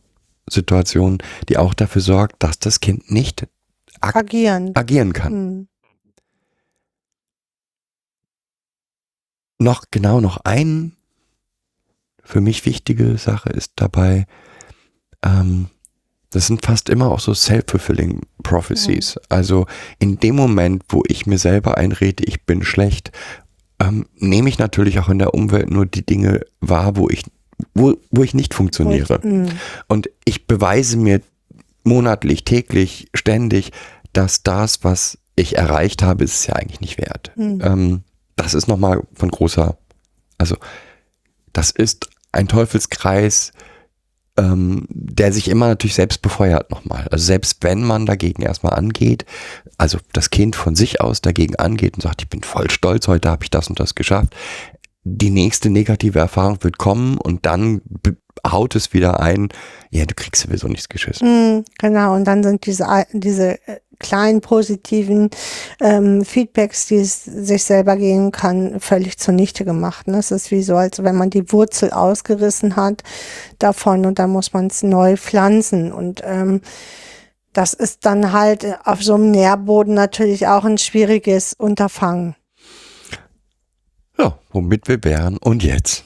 Situation, die auch dafür sorgt, dass das Kind nicht agieren. agieren kann. Hm. Noch genau noch ein für mich wichtige Sache ist dabei, ähm, das sind fast immer auch so self-fulfilling prophecies. Also in dem Moment, wo ich mir selber einrede, ich bin schlecht, ähm, nehme ich natürlich auch in der Umwelt nur die Dinge wahr, wo ich, wo, wo ich nicht funktioniere. Hm. Und ich beweise mir monatlich, täglich, ständig, dass das, was ich erreicht habe, ist es ja eigentlich nicht wert. Hm. Ähm, das ist nochmal von großer, also das ist ein Teufelskreis, ähm, der sich immer natürlich selbst befeuert nochmal. Also selbst wenn man dagegen erstmal angeht, also das Kind von sich aus dagegen angeht und sagt, ich bin voll stolz, heute habe ich das und das geschafft, die nächste negative Erfahrung wird kommen und dann haut es wieder ein, ja, du kriegst sowieso nichts geschissen. Hm, genau, und dann sind diese, diese äh, kleinen positiven ähm, Feedbacks, die es sich selber geben kann, völlig zunichte gemacht. Ne? Es ist wie so, als wenn man die Wurzel ausgerissen hat davon und dann muss man es neu pflanzen. Und ähm, das ist dann halt äh, auf so einem Nährboden natürlich auch ein schwieriges Unterfangen. Ja, womit wir wären und jetzt.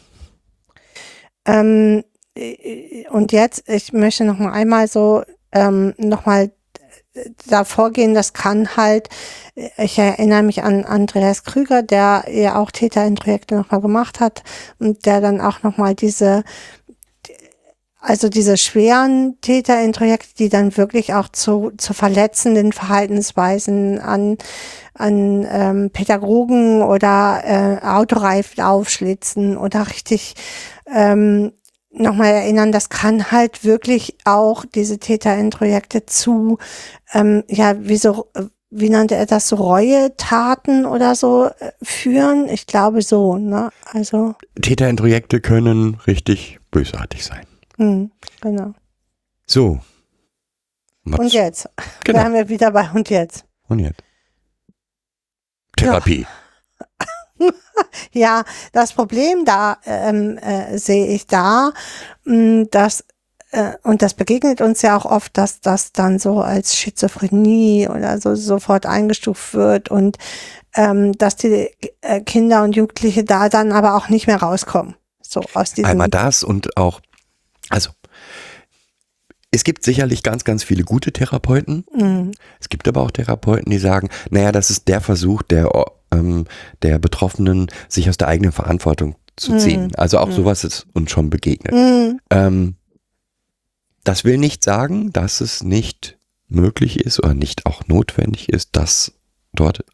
Ähm, äh, und jetzt, ich möchte noch mal einmal so ähm, noch mal da vorgehen, das kann halt, äh, ich erinnere mich an Andreas Krüger, der ja auch Täter in Projekte nochmal gemacht hat und der dann auch nochmal diese, also diese schweren Täter in Projekte, die dann wirklich auch zu, zu verletzenden Verhaltensweisen an, an ähm, Pädagogen oder äh, Autoreifen aufschlitzen oder richtig ähm, nochmal erinnern, das kann halt wirklich auch diese Täterintrojekte zu, ähm, ja, wie so, äh, wie nannte er das, so Reue-Taten oder so äh, führen? Ich glaube so, ne? Also, Täter in Projekte können richtig bösartig sein. hm, genau. So. Und jetzt? Genau. Wären wir wieder bei und jetzt. Und jetzt? Therapie. Ja, *laughs* *laughs* das Problem da ähm, äh, sehe ich da, mh, dass äh, und das begegnet uns ja auch oft, dass das dann so als Schizophrenie oder so sofort eingestuft wird und ähm, dass die äh, Kinder und Jugendliche da dann aber auch nicht mehr rauskommen. So aus diesem Einmal das und auch, also es gibt sicherlich ganz, ganz viele gute Therapeuten. Mhm. Es gibt aber auch Therapeuten, die sagen, naja, das ist der Versuch der, ähm, der Betroffenen, sich aus der eigenen Verantwortung zu Mhm. ziehen. Also auch sowas ist uns schon begegnet. Mhm. Ähm, Das will nicht sagen, dass es nicht möglich ist oder nicht auch notwendig ist, dass dort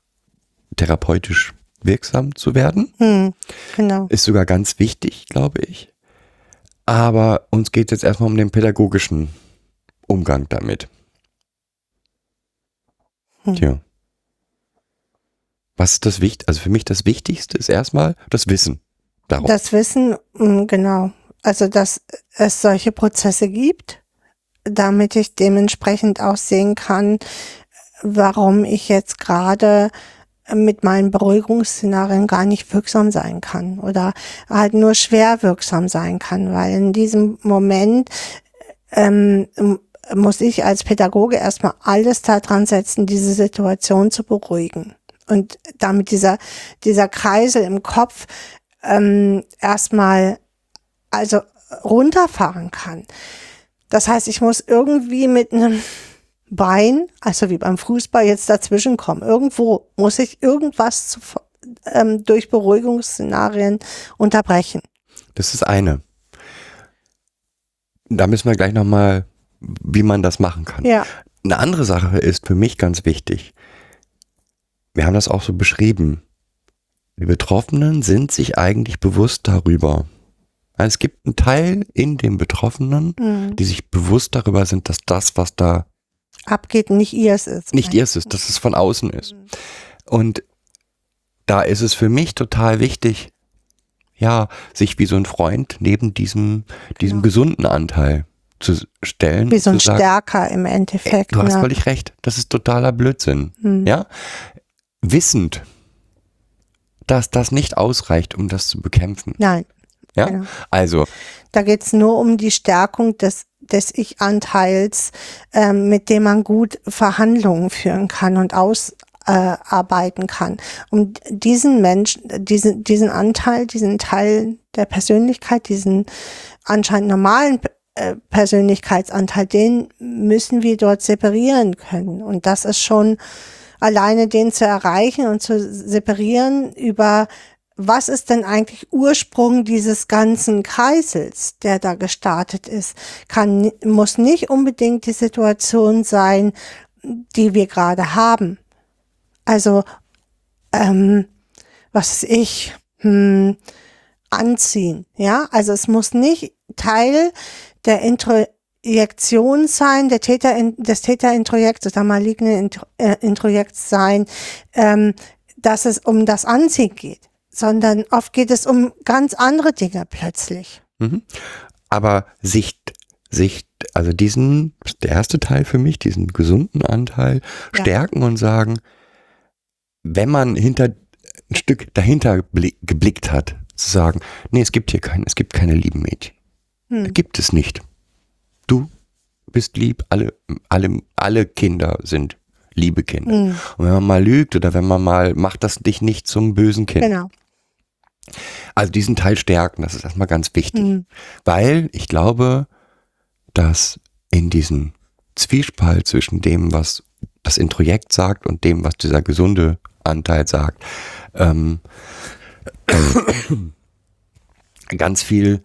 therapeutisch wirksam zu werden. Hm, genau. Ist sogar ganz wichtig, glaube ich. Aber uns geht jetzt erstmal um den pädagogischen Umgang damit. Hm. Tja. Was ist das Wichtigste? Also für mich das Wichtigste ist erstmal das Wissen darum. Das Wissen, mm, genau. Also, dass es solche Prozesse gibt, damit ich dementsprechend auch sehen kann, warum ich jetzt gerade mit meinen Beruhigungsszenarien gar nicht wirksam sein kann oder halt nur schwer wirksam sein kann, weil in diesem Moment ähm, muss ich als Pädagoge erstmal alles daran setzen, diese Situation zu beruhigen. Und damit dieser, dieser Kreisel im Kopf ähm, erstmal also runterfahren kann. Das heißt, ich muss irgendwie mit einem Bein, also wie beim Fußball, jetzt dazwischen kommen. Irgendwo muss ich irgendwas zu, ähm, durch Beruhigungsszenarien unterbrechen. Das ist eine. Da müssen wir gleich nochmal, wie man das machen kann. Ja, Eine andere Sache ist für mich ganz wichtig. Wir haben das auch so beschrieben. Die Betroffenen sind sich eigentlich bewusst darüber. Also Es gibt einen Teil in den Betroffenen, mhm. die sich bewusst darüber sind, dass das, was da abgeht, nicht ihrs ist. nicht ihrs ist, dass es von außen ist. Und da ist es für mich total wichtig, ja, sich wie so ein Freund neben diesem, diesem Genau. gesunden Anteil zu stellen. Wie so ein sagen, Stärker im Endeffekt. du hast ja. völlig recht, das ist totaler Blödsinn. Mhm. Ja? Wissend, dass das nicht ausreicht, um das zu bekämpfen. Nein, Ja? genau. Also, Da geht's nur um die Stärkung des, des Ich-Anteils, ähm, mit dem man gut Verhandlungen führen kann und ausarbeiten äh, arbeiten kann. Um diesen Menschen, diesen, diesen Anteil, diesen Teil der Persönlichkeit, diesen anscheinend normalen äh, Persönlichkeitsanteil, den müssen wir dort separieren können. Und das ist schon alleine den zu erreichen und zu separieren über was ist denn eigentlich Ursprung dieses ganzen Kreisels, der da gestartet ist, kann, muss nicht unbedingt die Situation sein, die wir gerade haben. Also, ähm, was ich, hm, anziehen, ja? Also es muss nicht Teil der Introjektion sein, der Täter, des Täterintrojekts oder malignen äh, Introjekts sein, ähm, dass es um das Anziehen geht, sondern oft geht es um ganz andere Dinge plötzlich. mhm. aber Sicht, Sicht, also diesen, der erste Teil für mich, diesen gesunden Anteil, Ja. stärken und sagen, wenn man hinter ein Stück dahinter bli- geblickt hat, zu sagen, nee, es gibt hier keinen, es gibt keine lieben Mädchen. Hm. Gibt es nicht. Du bist lieb, alle, alle, alle Kinder sind liebe Kinder. Hm, Und wenn man mal lügt oder wenn man mal, macht das dich nicht zum bösen Kind. genau. Also diesen Teil stärken, das ist erstmal ganz wichtig. Hm. Weil ich glaube, dass in diesem Zwiespalt zwischen dem, was das Introjekt sagt und dem, was dieser gesunde Anteil sagt, ähm, *coughs* ganz viel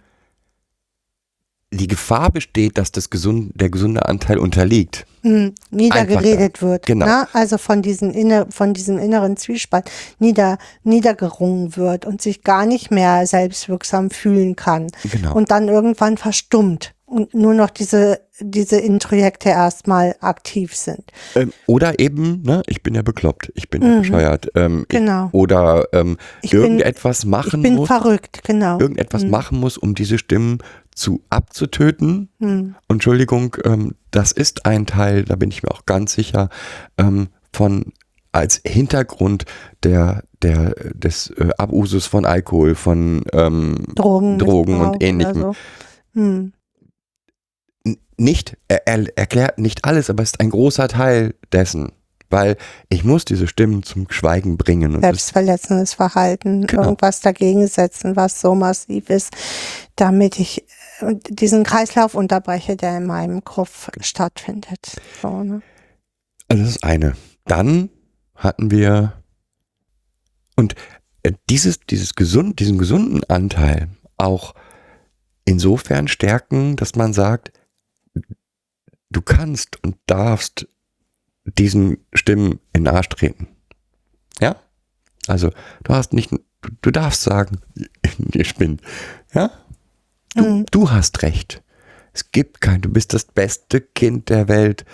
die Gefahr besteht, dass das gesund, der gesunde Anteil unterliegt. hm, niedergeredet wird. Genau. Ne? Also von, diesen inner, von diesem inneren Zwiespalt nieder, niedergerungen wird und sich gar nicht mehr selbstwirksam fühlen kann. Genau. Und dann irgendwann verstummt und nur noch diese, diese Introjekte erstmal aktiv sind. Ähm, oder eben, ne, ich bin ja bekloppt, ich bin ja Mhm. bescheuert. Ähm, Genau. Ich, oder ähm, Ich bin- irgendetwas machen Ich bin muss, verrückt, genau. irgendetwas Mhm. machen muss, um diese Stimmen zu abzutöten. Hm. Entschuldigung, ähm, das ist ein Teil, da bin ich mir auch ganz sicher, ähm, von als Hintergrund der, der, des äh, Abusus von Alkohol, von ähm, Drogen, Drogen und ähnlichem. So. Hm. nicht, er, er erklärt nicht alles, aber es ist ein großer Teil dessen. Weil ich muss diese Stimmen zum Schweigen bringen. Und Selbstverletzendes Verhalten, Genau. irgendwas dagegen setzen, was so massiv ist, damit ich diesen Kreislauf unterbreche, der in meinem Kopf stattfindet. So, ne? also das ist eine. Dann hatten wir und äh, dieses, dieses gesund, diesen gesunden Anteil auch insofern stärken, dass man sagt, du kannst und darfst diesen Stimmen in den Arsch treten. Ja? Also, du hast nicht, du, du darfst sagen, *laughs* ihr spinnt. Ja? Du, Mhm. du hast recht. Es gibt kein, du bist das beste Kind der Welt.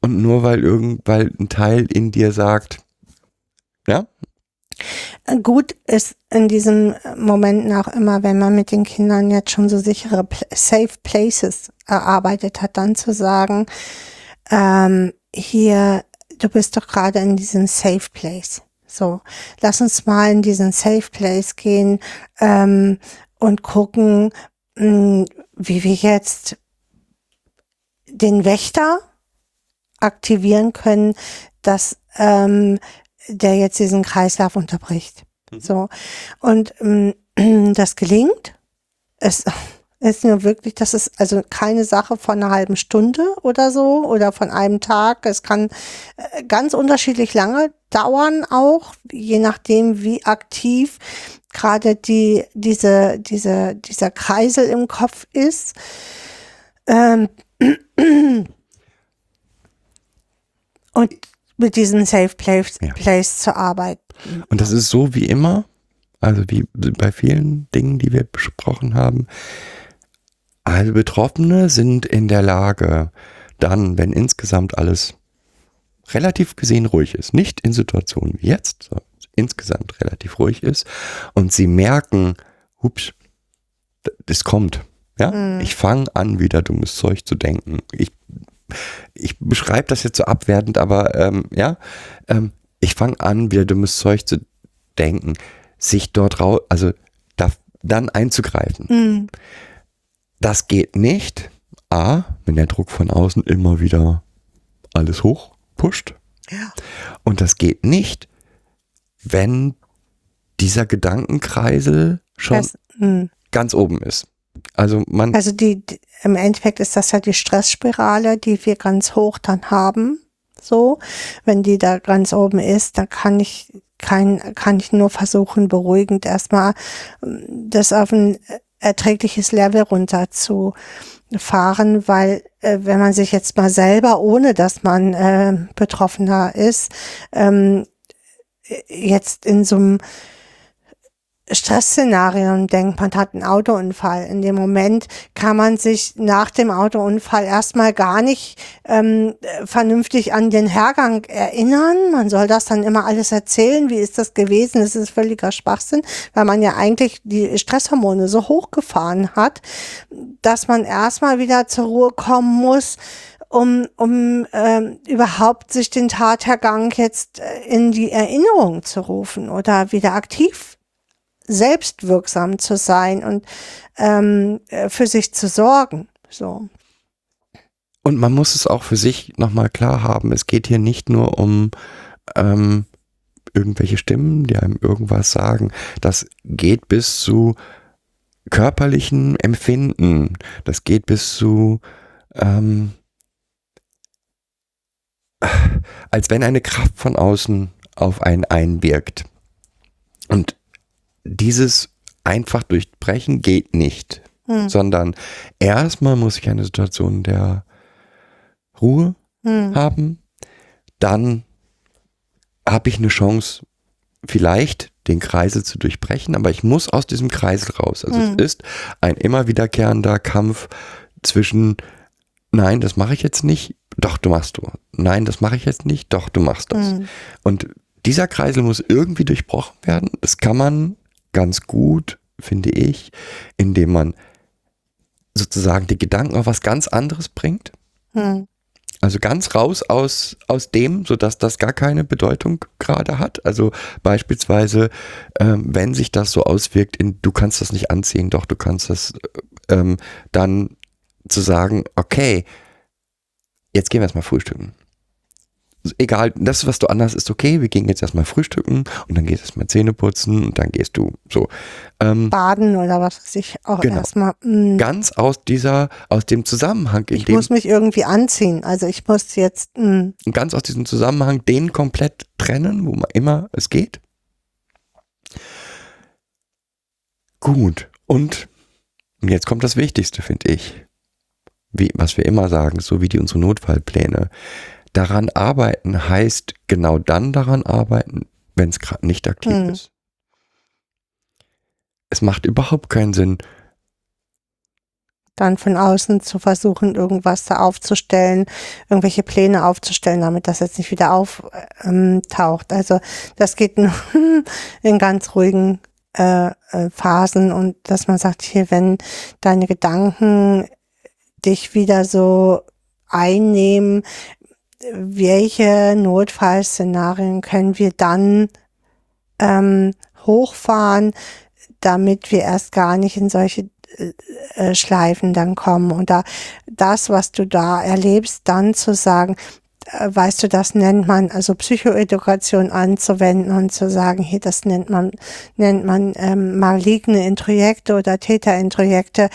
Und nur weil irgend, weil ein Teil in dir sagt, ja, Gut ist in diesen Momenten auch immer, wenn man mit den Kindern jetzt schon so sichere Safe Places erarbeitet hat, dann zu sagen, ähm, hier, du bist doch gerade in diesem Safe Place. So, lass uns mal in diesen Safe Place gehen ähm, und gucken, wie wir jetzt den Wächter aktivieren können, dass ähm, der jetzt diesen Kreislauf unterbricht. So. Und ähm, *clears throat* das gelingt. Es *laughs* ist nur wirklich, das ist also keine Sache von einer halben Stunde oder so oder von einem Tag. Es kann äh, ganz unterschiedlich lange dauern auch, je nachdem, wie aktiv gerade die, diese, diese, dieser Kreisel im Kopf ist. Ähm, *clears throat* und mit diesem Safe Place, Ja. Place zu arbeiten. Und das ist so wie immer, also wie bei vielen Dingen, die wir besprochen haben. Also Betroffene sind in der Lage, dann, wenn insgesamt alles relativ gesehen ruhig ist, nicht in Situationen wie jetzt, sondern insgesamt relativ ruhig ist und sie merken, hups, das kommt. Ja, ich fange an, wieder dummes Zeug zu denken. Ich, ich beschreibe das jetzt so abwertend, aber ähm, ja, ähm, ich fange an, wieder dummes Zeug zu denken, sich dort raus, also da, dann einzugreifen. Hm. Das geht nicht. A, wenn der Druck von außen immer wieder alles hoch pusht. Ja. Und das geht nicht, wenn dieser Gedankenkreisel schon Das, hm. ganz oben ist. Also man, Also die, im Endeffekt ist das ja die Stressspirale, die wir ganz hoch dann haben. So, wenn die da ganz oben ist, dann kann ich kein, kann ich nur versuchen, beruhigend erstmal ähm, das auf ein erträgliches Level runter zu fahren, weil äh, wenn man sich jetzt mal selber, ohne dass man äh, Betroffener ist, ähm, jetzt in so einem Stressszenarien denkt, man hat einen Autounfall. In dem Moment kann man sich nach dem Autounfall erstmal gar nicht ähm, äh, vernünftig an den Hergang erinnern. Man soll das dann immer alles erzählen. Wie ist das gewesen? Das ist völliger Schwachsinn, weil man ja eigentlich die Stresshormone so hochgefahren hat, dass man erstmal wieder zur Ruhe kommen muss, um, um ähm, überhaupt sich den Tathergang jetzt äh, in die Erinnerung zu rufen oder wieder aktiv selbstwirksam zu sein und ähm, äh, für sich zu sorgen. So. und man muss es auch für sich nochmal klar haben, es geht hier nicht nur um ähm, irgendwelche Stimmen, die einem irgendwas sagen. Das geht bis zu körperlichen Empfinden. Das geht bis zu ähm, als wenn eine Kraft von außen auf einen einwirkt. Und dieses einfach durchbrechen geht nicht, Hm. sondern erstmal muss ich eine Situation der Ruhe Hm. haben, dann habe ich eine Chance, vielleicht den Kreisel zu durchbrechen, aber ich muss aus diesem Kreisel raus. Also Mhm. es ist ein immer wiederkehrender Kampf zwischen Nein, das mache ich jetzt nicht, doch, du machst du. Nein, das mache ich jetzt nicht, doch, du machst das. Hm. Und dieser Kreisel muss irgendwie durchbrochen werden. Das kann man ganz gut, finde ich, indem man sozusagen die Gedanken auf was ganz anderes bringt. Hm. Also ganz raus aus, aus dem, sodass das gar keine Bedeutung gerade hat. Also beispielsweise, ähm, wenn sich das so auswirkt in, du kannst das nicht anziehen, doch du kannst das, äh, ähm, dann zu sagen, okay, jetzt gehen wir erstmal frühstücken. Egal, das, was du anders ist, okay, wir gehen jetzt erstmal frühstücken und dann gehst du erstmal Zähne putzen und dann gehst du so. Ähm, Baden oder was weiß ich auch Genau. erstmal. hm. ganz aus dieser, aus dem Zusammenhang, in Ich dem muss mich irgendwie anziehen. Also ich muss jetzt, hm. ganz aus diesem Zusammenhang den komplett trennen, wo man immer es geht. Gut. Und jetzt kommt das Wichtigste, finde ich. wie, was wir immer sagen, so wie die unsere Notfallpläne. Daran arbeiten heißt genau dann daran arbeiten, wenn es gerade nicht aktiv Hm. ist. Es macht überhaupt keinen Sinn, Dann von außen zu versuchen, irgendwas da aufzustellen, irgendwelche Pläne aufzustellen, damit das jetzt nicht wieder auftaucht. Also das geht nur *laughs* in ganz ruhigen äh, äh, Phasen und dass man sagt, hier, wenn deine Gedanken dich wieder so einnehmen, welche Notfallszenarien können wir dann ähm, hochfahren, damit wir erst gar nicht in solche äh, äh, Schleifen dann kommen. Und da das, was du da erlebst, dann zu sagen, weißt du, das nennt man also Psychoedukation anzuwenden und zu sagen, hier, das nennt man, nennt man ähm, maligne Introjekte oder Täterintrojekte.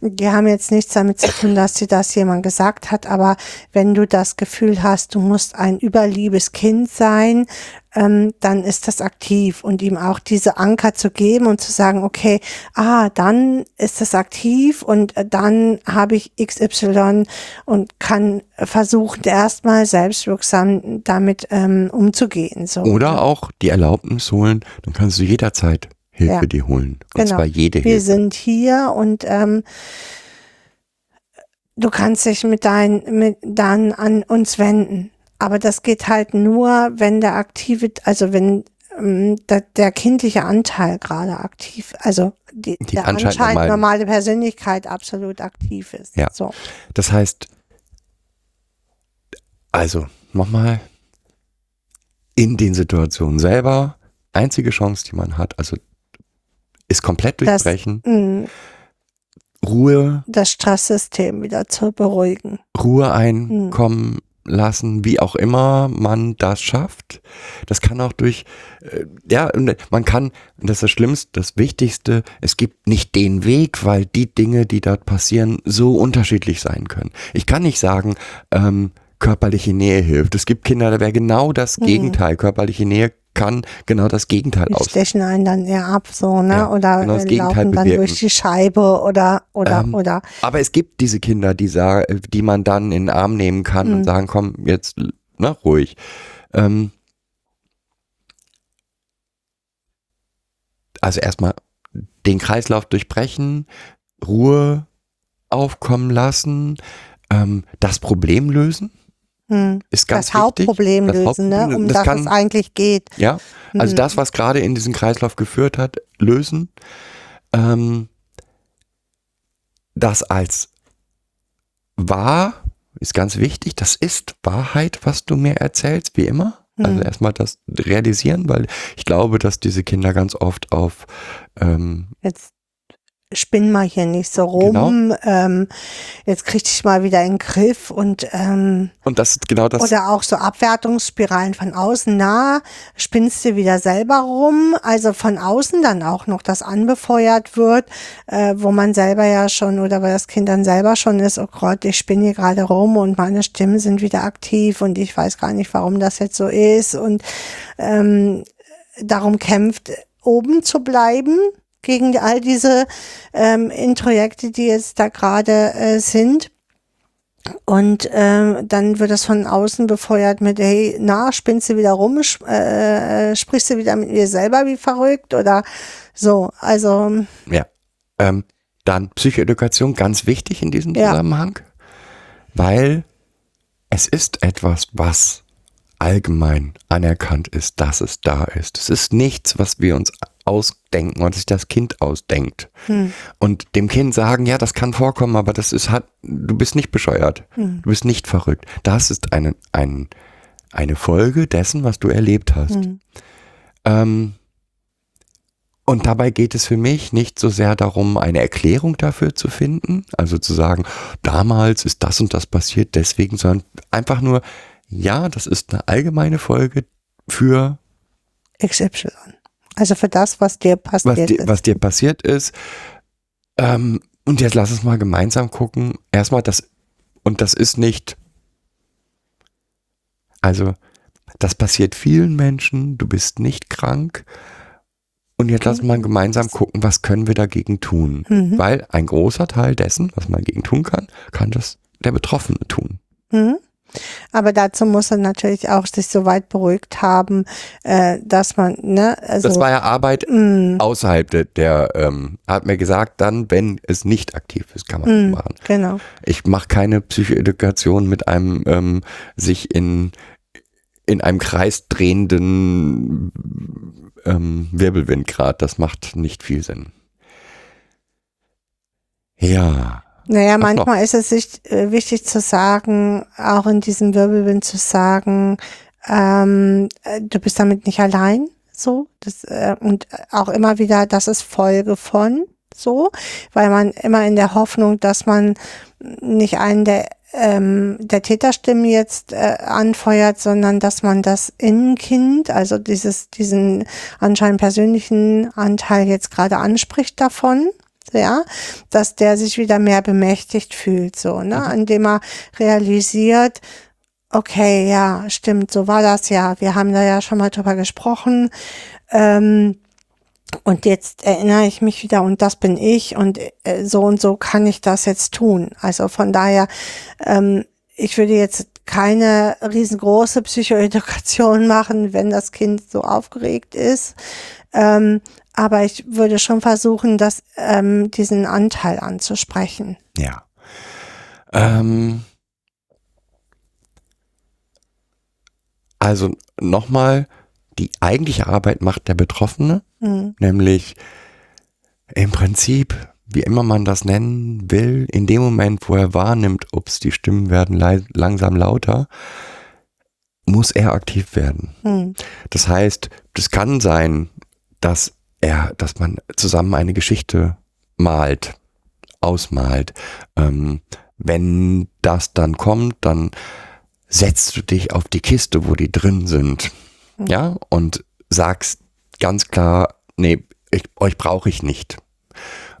Die haben jetzt nichts damit zu tun, dass dir das jemand gesagt hat, aber wenn du das Gefühl hast, du musst ein überliebes Kind sein, ähm, dann ist das aktiv und ihm auch diese Anker zu geben und zu sagen, okay, ah, dann ist das aktiv und äh, dann habe ich XY und kann versuchen, erstmal selbstwirksam damit ähm, umzugehen. So. oder auch die Erlaubnis holen, dann kannst du jederzeit Hilfe Ja. dir holen. Und Genau. zwar jede Wir Hilfe. sind hier und ähm, du kannst dich mit dein, mit dann an uns wenden. Aber das geht halt nur, wenn der aktive, also wenn ähm, der, der kindliche Anteil gerade aktiv, also die, Die der anscheinend anscheinend normale Persönlichkeit absolut aktiv ist. Ja. So. Das heißt, also nochmal, in den Situationen selber, einzige Chance, die man hat, also ist komplett Das- durchbrechen, Mm, Ruhe, Das Stresssystem wieder zu beruhigen. Ruhe einkommen lassen, wie auch immer man das schafft. Das kann auch durch, äh, ja, man kann, das ist das Schlimmste, das Wichtigste, es gibt nicht den Weg, weil die Dinge, die dort passieren, so unterschiedlich sein können. Ich kann nicht sagen, ähm, körperliche Nähe hilft. Es gibt Kinder, da wäre genau das Mhm. Gegenteil. Körperliche Nähe kann genau das Gegenteil Die aus. stechen einen dann eher ab, so, ne? Ja, oder genau äh, laufen dann bewirken. durch die Scheibe oder, oder, Ähm, oder. Aber es gibt diese Kinder, die, die man dann in den Arm nehmen kann Mhm. und sagen, komm, jetzt ne, ruhig. Ähm, also erstmal den Kreislauf durchbrechen, Ruhe aufkommen lassen, ähm, das Problem lösen, Hm. ist ganz das Hauptproblem wichtig. lösen, ne? Hauptproblem, um das das, kann, es eigentlich geht. ja, also Mhm. das, was gerade in diesen Kreislauf geführt hat, lösen. Ähm, das als wahr ist ganz wichtig. Das ist Wahrheit, was du mir erzählst, wie immer. Also Mhm. erstmal das realisieren, weil ich glaube, dass diese Kinder ganz oft auf ähm, Jetzt spinn mal hier nicht so Genau. rum. Ähm, jetzt krieg dich mal wieder in den Griff und ähm, und das ist genau das. oder auch so Abwertungsspiralen von außen. Na, spinnst du wieder selber rum? Also von außen dann auch noch, das anbefeuert wird, äh, wo man selber ja schon oder weil das Kind dann selber schon ist, oh Gott, ich spinne hier gerade rum und meine Stimmen sind wieder aktiv und ich weiß gar nicht, warum das jetzt so ist und ähm, darum kämpft, oben zu bleiben gegen all diese ähm, Introjekte, die jetzt da gerade äh, sind. Und ähm, dann wird das von außen befeuert mit, hey, na, spinnst du wieder rum, sp äh, sprichst du wieder mit mir selber wie verrückt oder so. Also, Ja. Ähm, dann Psychoedukation, ganz wichtig in diesem Ja. Zusammenhang, weil es ist etwas, was allgemein anerkannt ist, dass es da ist. Es ist nichts, was wir uns ausdenken und sich das Kind ausdenkt. hm, Und dem Kind sagen, ja, das kann vorkommen, aber das ist hat, du bist nicht bescheuert. hm, Du bist nicht verrückt. Das ist eine, ein, eine Folge dessen, was du erlebt hast. hm, Ähm, und dabei geht es für mich nicht so sehr darum, eine Erklärung dafür zu finden, also zu sagen, damals ist das und das passiert, deswegen, sondern einfach nur, ja, das ist eine allgemeine Folge für XY. Also für das, was dir was passiert dir, ist. was dir passiert ist. Ähm, und jetzt lass uns mal gemeinsam gucken. Erstmal das, und das ist nicht, also das passiert vielen Menschen, du bist nicht krank Und jetzt lassen wir mal gemeinsam gucken, was können wir dagegen tun. Mhm. Weil ein großer Teil dessen, was man dagegen tun kann, kann das der Betroffene tun. Mhm. Aber dazu muss er natürlich auch sich so weit beruhigt haben, äh, dass man, ne, also. das war ja Arbeit mh, außerhalb der, der ähm, hat mir gesagt, dann, wenn es nicht aktiv ist, kann man das machen. genau. Ich mache keine Psychoedukation mit einem ähm, sich in, in einem Kreis drehenden ähm, Wirbelwindgrad. Das macht nicht viel Sinn. Ja. Naja, noch? manchmal ist es sich, äh, wichtig zu sagen, auch in diesem Wirbelwind zu sagen, ähm, äh, du bist damit nicht allein, so, das, äh, und auch immer wieder, das ist Folge von, so, weil man immer in der Hoffnung, dass man nicht einen der, ähm, der Täterstimmen jetzt äh, anfeuert, sondern dass man das Innenkind, also dieses, diesen anscheinend persönlichen Anteil jetzt gerade anspricht davon, ja, dass der sich wieder mehr bemächtigt fühlt, so, ne, indem er realisiert, okay, ja, stimmt, so war das ja, wir haben da ja schon mal drüber gesprochen, ähm, und jetzt erinnere ich mich wieder und das bin ich und äh, so und so kann ich das jetzt tun. Also von daher, ähm, ich würde jetzt keine riesengroße Psychoedukation *laughs* machen, wenn das Kind so aufgeregt ist. Ähm, aber ich würde schon versuchen, das, ähm, diesen Anteil anzusprechen. Ja. Ähm, also nochmal, die eigentliche Arbeit macht der Betroffene, Hm. nämlich im Prinzip, wie immer man das nennen will, in dem Moment, wo er wahrnimmt, ups, die Stimmen werden langsam lauter, muss er aktiv werden. Hm. Das heißt, das kann sein, dass er, dass man zusammen eine Geschichte malt, ausmalt. Ähm, wenn das dann kommt, dann setzt du dich auf die Kiste, wo die drin sind, ja, und sagst ganz klar, nee, ich, euch brauche ich nicht.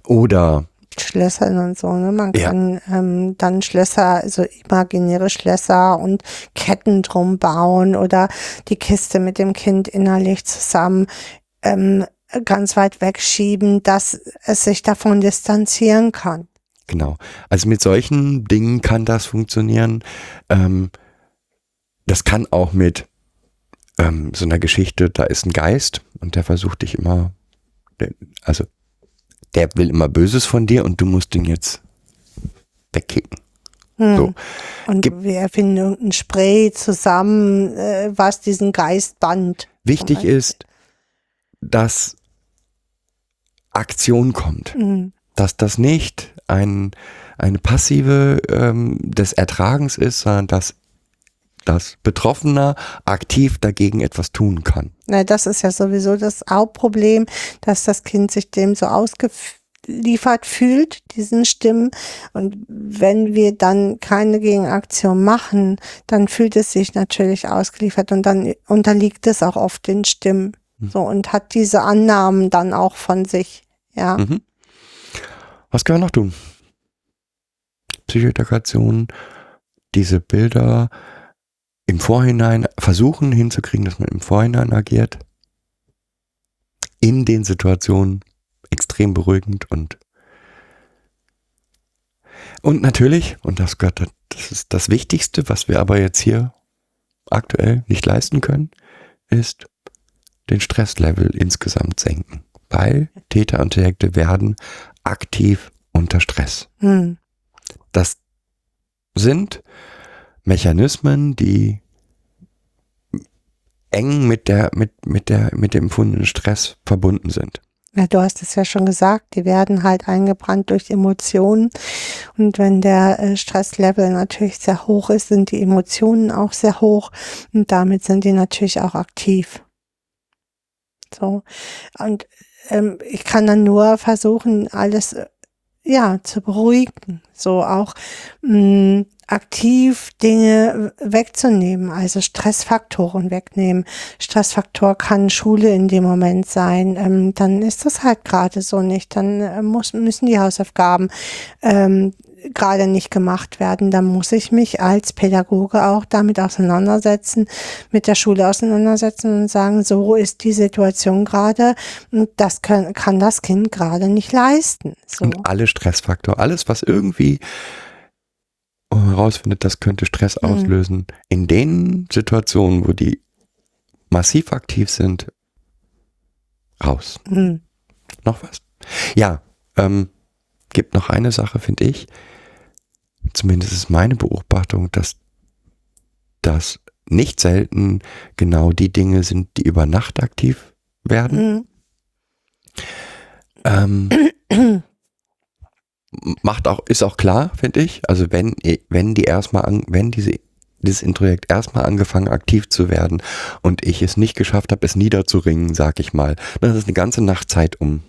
Oder Schlössern und so, ne? Man Ja. kann ähm, dann Schlösser, also imaginäre Schlösser und Ketten drum bauen oder die Kiste mit dem Kind innerlich zusammen ähm, ganz weit wegschieben, dass es sich davon distanzieren kann. Genau. Also mit solchen Dingen kann das funktionieren. Ähm, das kann auch mit ähm, so einer Geschichte, da ist ein Geist und der versucht dich immer, also der will immer Böses von dir und du musst ihn jetzt wegkicken. Hm. So. Und Gib- wir erfinden irgendein Spray zusammen, äh, was diesen Geist bannt. Wichtig ist, dass Aktion kommt. Hm. dass das nicht ein, eine passive ähm, des Ertragens ist, sondern dass das Betroffener aktiv dagegen etwas tun kann. Na, das ist ja sowieso das Hauptproblem, dass das Kind sich dem so ausgeliefert fühlt, diesen Stimmen. Und wenn wir dann keine Gegenaktion machen, dann fühlt es sich natürlich ausgeliefert und dann unterliegt es auch oft den Stimmen. So und hat diese Annahmen dann auch von sich. Ja. Mhm. Was können wir noch tun? Psychoedukation, diese Bilder im Vorhinein versuchen hinzukriegen, dass man im Vorhinein agiert. In den Situationen extrem beruhigend und und natürlich, und das gehört, das ist das Wichtigste, was wir aber jetzt hier aktuell nicht leisten können, ist den Stresslevel insgesamt senken. Weil Täter und Täter werden aktiv unter Stress. Hm. Das sind Mechanismen, die eng mit der, mit, mit der, mit dem empfundenen Stress verbunden sind. Ja, du hast es ja schon gesagt, die werden halt eingebrannt durch Emotionen. Und wenn der äh, Stresslevel natürlich sehr hoch ist, sind die Emotionen auch sehr hoch. Und damit sind die natürlich auch aktiv. So. Und ähm, ich kann dann nur versuchen, alles äh, ja zu beruhigen. So auch mh, aktiv Dinge wegzunehmen, also Stressfaktoren wegnehmen. Stressfaktor kann Schule in dem Moment sein. Ähm, dann ist das halt gerade so nicht. Dann äh, muss, müssen die Hausaufgaben ähm, gerade nicht gemacht werden. Dann muss ich mich als Pädagoge auch damit auseinandersetzen, mit der Schule auseinandersetzen und sagen, so ist die Situation gerade und das kann, kann das Kind gerade nicht leisten. So. Und alle Stressfaktor, alles, was irgendwie herausfindet, das könnte Stress Mhm. auslösen, in den Situationen, wo die massiv aktiv sind, raus. Hm. Noch was? Ja, ähm, gibt noch eine Sache, finde ich. Zumindest ist meine Beobachtung, dass das nicht selten genau die Dinge sind, die über Nacht aktiv werden. Hm. Ähm, *clears throat* macht auch, ist auch klar, finde ich. Also wenn, wenn die erstmal an, wenn diese, dieses Introjekt erstmal angefangen aktiv zu werden und ich es nicht geschafft habe, es niederzuringen, sag ich mal, dann ist eine ganze Nacht Zeit, um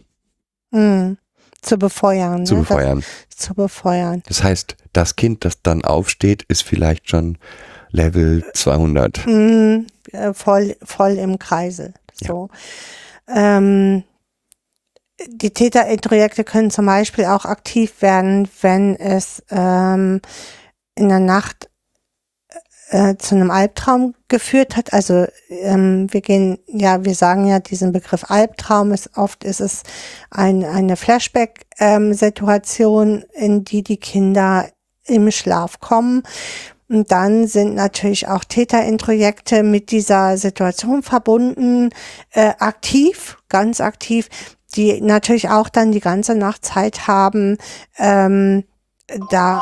Hm. Zu befeuern. zu ne? befeuern. Das, zu befeuern. Das heißt, das Kind, das dann aufsteht, ist vielleicht schon Level 200. Hm. Äh, voll, voll im Kreisel. So. Ähm, die Täterintrojekte können zum Beispiel auch aktiv werden, wenn es ähm, in der Nacht äh, zu einem Albtraum geführt hat. Also ähm, wir gehen, ja, wir sagen ja diesen Begriff Albtraum ist oft ist es ein, eine Flashback-Situation, in die die Kinder im Schlaf kommen. Und dann sind natürlich auch Täterintrojekte mit dieser Situation verbunden, äh, aktiv, ganz aktiv, die natürlich auch dann die ganze Nacht Zeit haben, ähm, da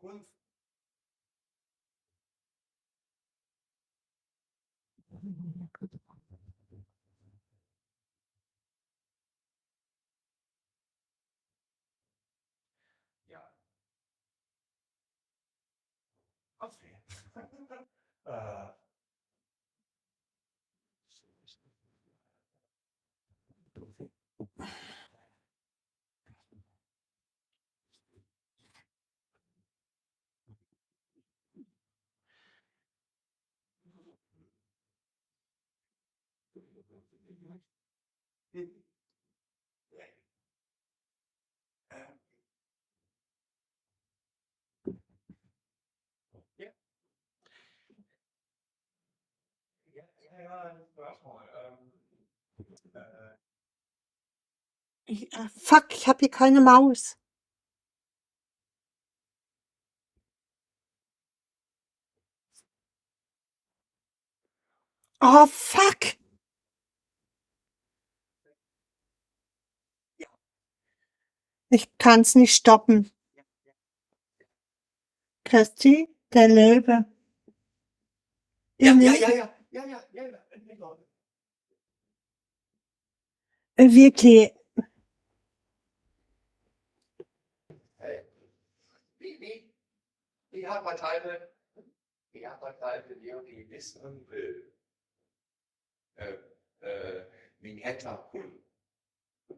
gut. Ja. Okay. *laughs* äh. Ja, ja, ja, warte mal. Ähm, äh, Ich, äh, fuck, ich habe hier keine Maus. Oh, fuck. Ich kann's nicht stoppen. Christi, der Löwe. ja, ja, ja, ja, ja, ja, ja, ja. Äh, Wirklich. Hey, wie, wie, wie hat man Teile, wie hat man Teile, die irgendwie wissen will, äh, äh, hätte Hund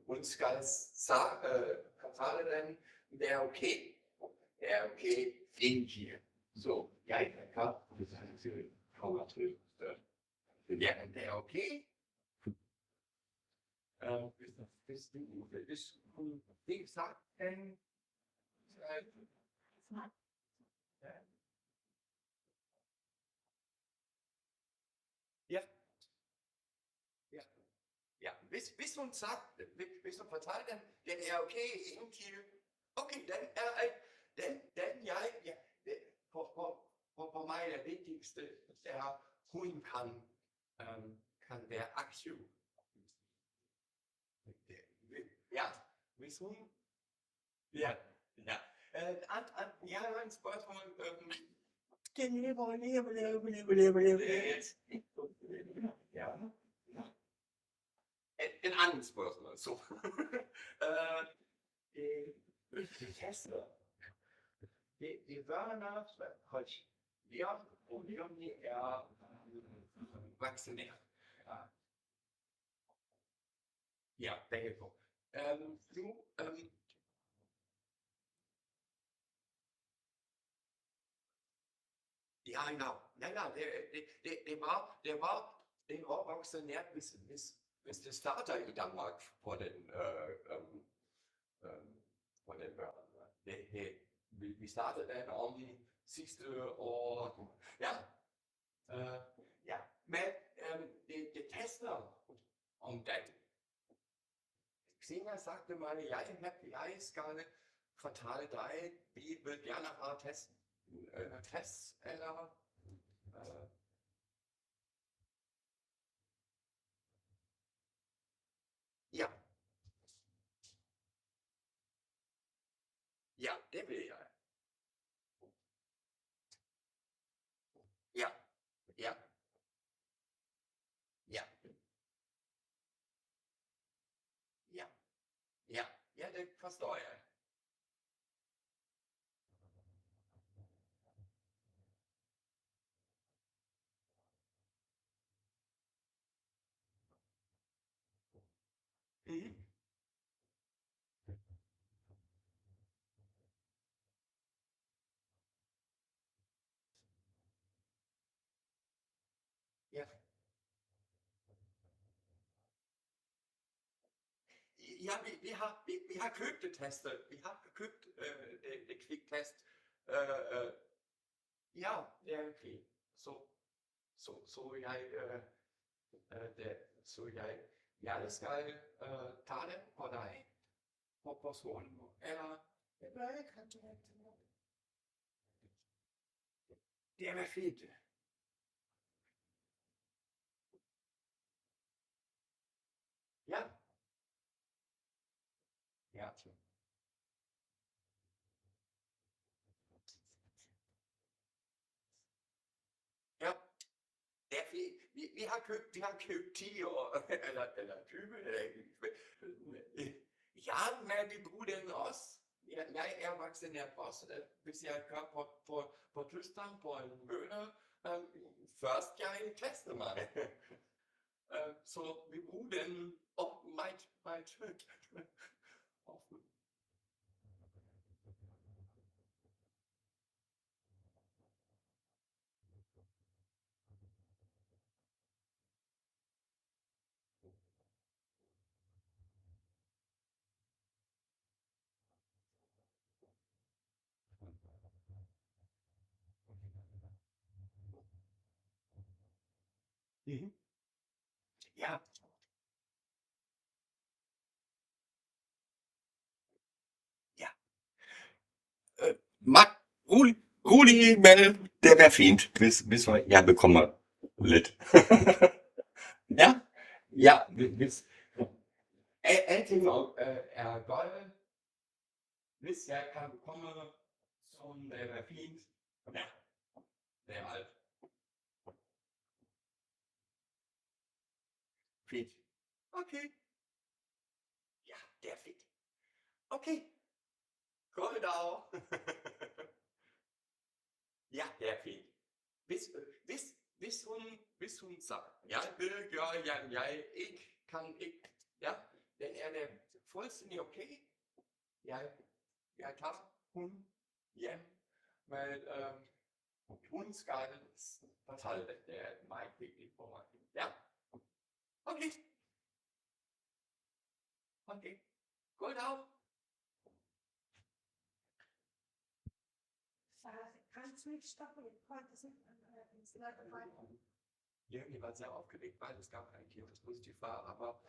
uns ganz äh, Katale denn, der okay, der okay, den hier. So, ja, der kann, das ist ein Traumatril. Der, der okay? Äh, bis das, bis du, bis du, wie sagt denn, äh, Ja. Ja. hvis, hvis hun sagt, hvis, hvis hun fortalte den, den er okay indtil, okay, den er, er- den, den jeg, ja, det, for, for, for, for mig er det vigtigste, er, hun kan, øhm, kan være aktiv. Ja, hun, ja, ja. And, and, jeg har en spørgsmål, øhm, Ja. Et, et andet spørgsmål. Så. øh, det, det tester. Det, det børnene, hold ja, og *laughs* de øh, vaccineret. Ja. Ja, to. Øhm, nu, øhm, Ja, genau. Ja, det, det, det, det var, det var, det var vaccineret, hvis, hvis, hvis det starter i Danmark på den, øh, øh, øh, på den børn. Det, det, vi, vi startede den om sidste år. Ja. Øh, ja, men øh, det, det tester om det. Xenia sagte mig, jeg, jeg skal fortælle dig, vi vil gerne have testen øh, test eller øh, ja. Ja, det vil jeg. Ja, ja. Ja. Ja. Ja, ja, Ja, vi, vi, har, vi, vi har købt det tester. Vi har købt øh, det, det kviktest. Øh, øh, ja, det er fint. Så, så, så jeg, øh, øh, det, så jeg, jeg skal øh, tage det på dig på, på skolen. Eller, eller jeg kan det ikke. Det er fint. Ja. Ja. Ja. Det er fint. Vi, har købt, vi har købt 10 år, *laughs* eller, eller 20, eller Ja, men vi øh, bruger den også. Jeg, jeg er vaccineret også. Hvis jeg kører på, på, på Tyskland på en møde, øh, først jeg tester mig. *laughs* Øh, Så vi bruger den og meget, meget *laughs* ofte. Mhm. Ja. Ja. Øh, Mark, rolig, rolig, men det er fint, hvis, hvis jeg bekommer lidt. *laughs* ja, ja, hvis al- alting øh, er godt, hvis jeg kan bekomme, så det er fint. Ja, det er alt. Fint. Okay. Ja, det *laughs* er fint. Okay. Dag. ja, det er fint. Hvis, øh, hvis, hvis hun, hvis hun siger, jeg vil gøre, jeg, jeg ikke kan ikke, ja, den er det fuldstændig okay. Jeg, jeg tager hun hjem, men øhm, hun skal fortælle det, det er meget vigtigt for mig. Ja. Okay. Okay. God dag. Kannst du nicht stoppen? Ich konnte es nicht. Ja, ich war sehr aufgeregt, weil es gab ein Kind, das positiv war, aber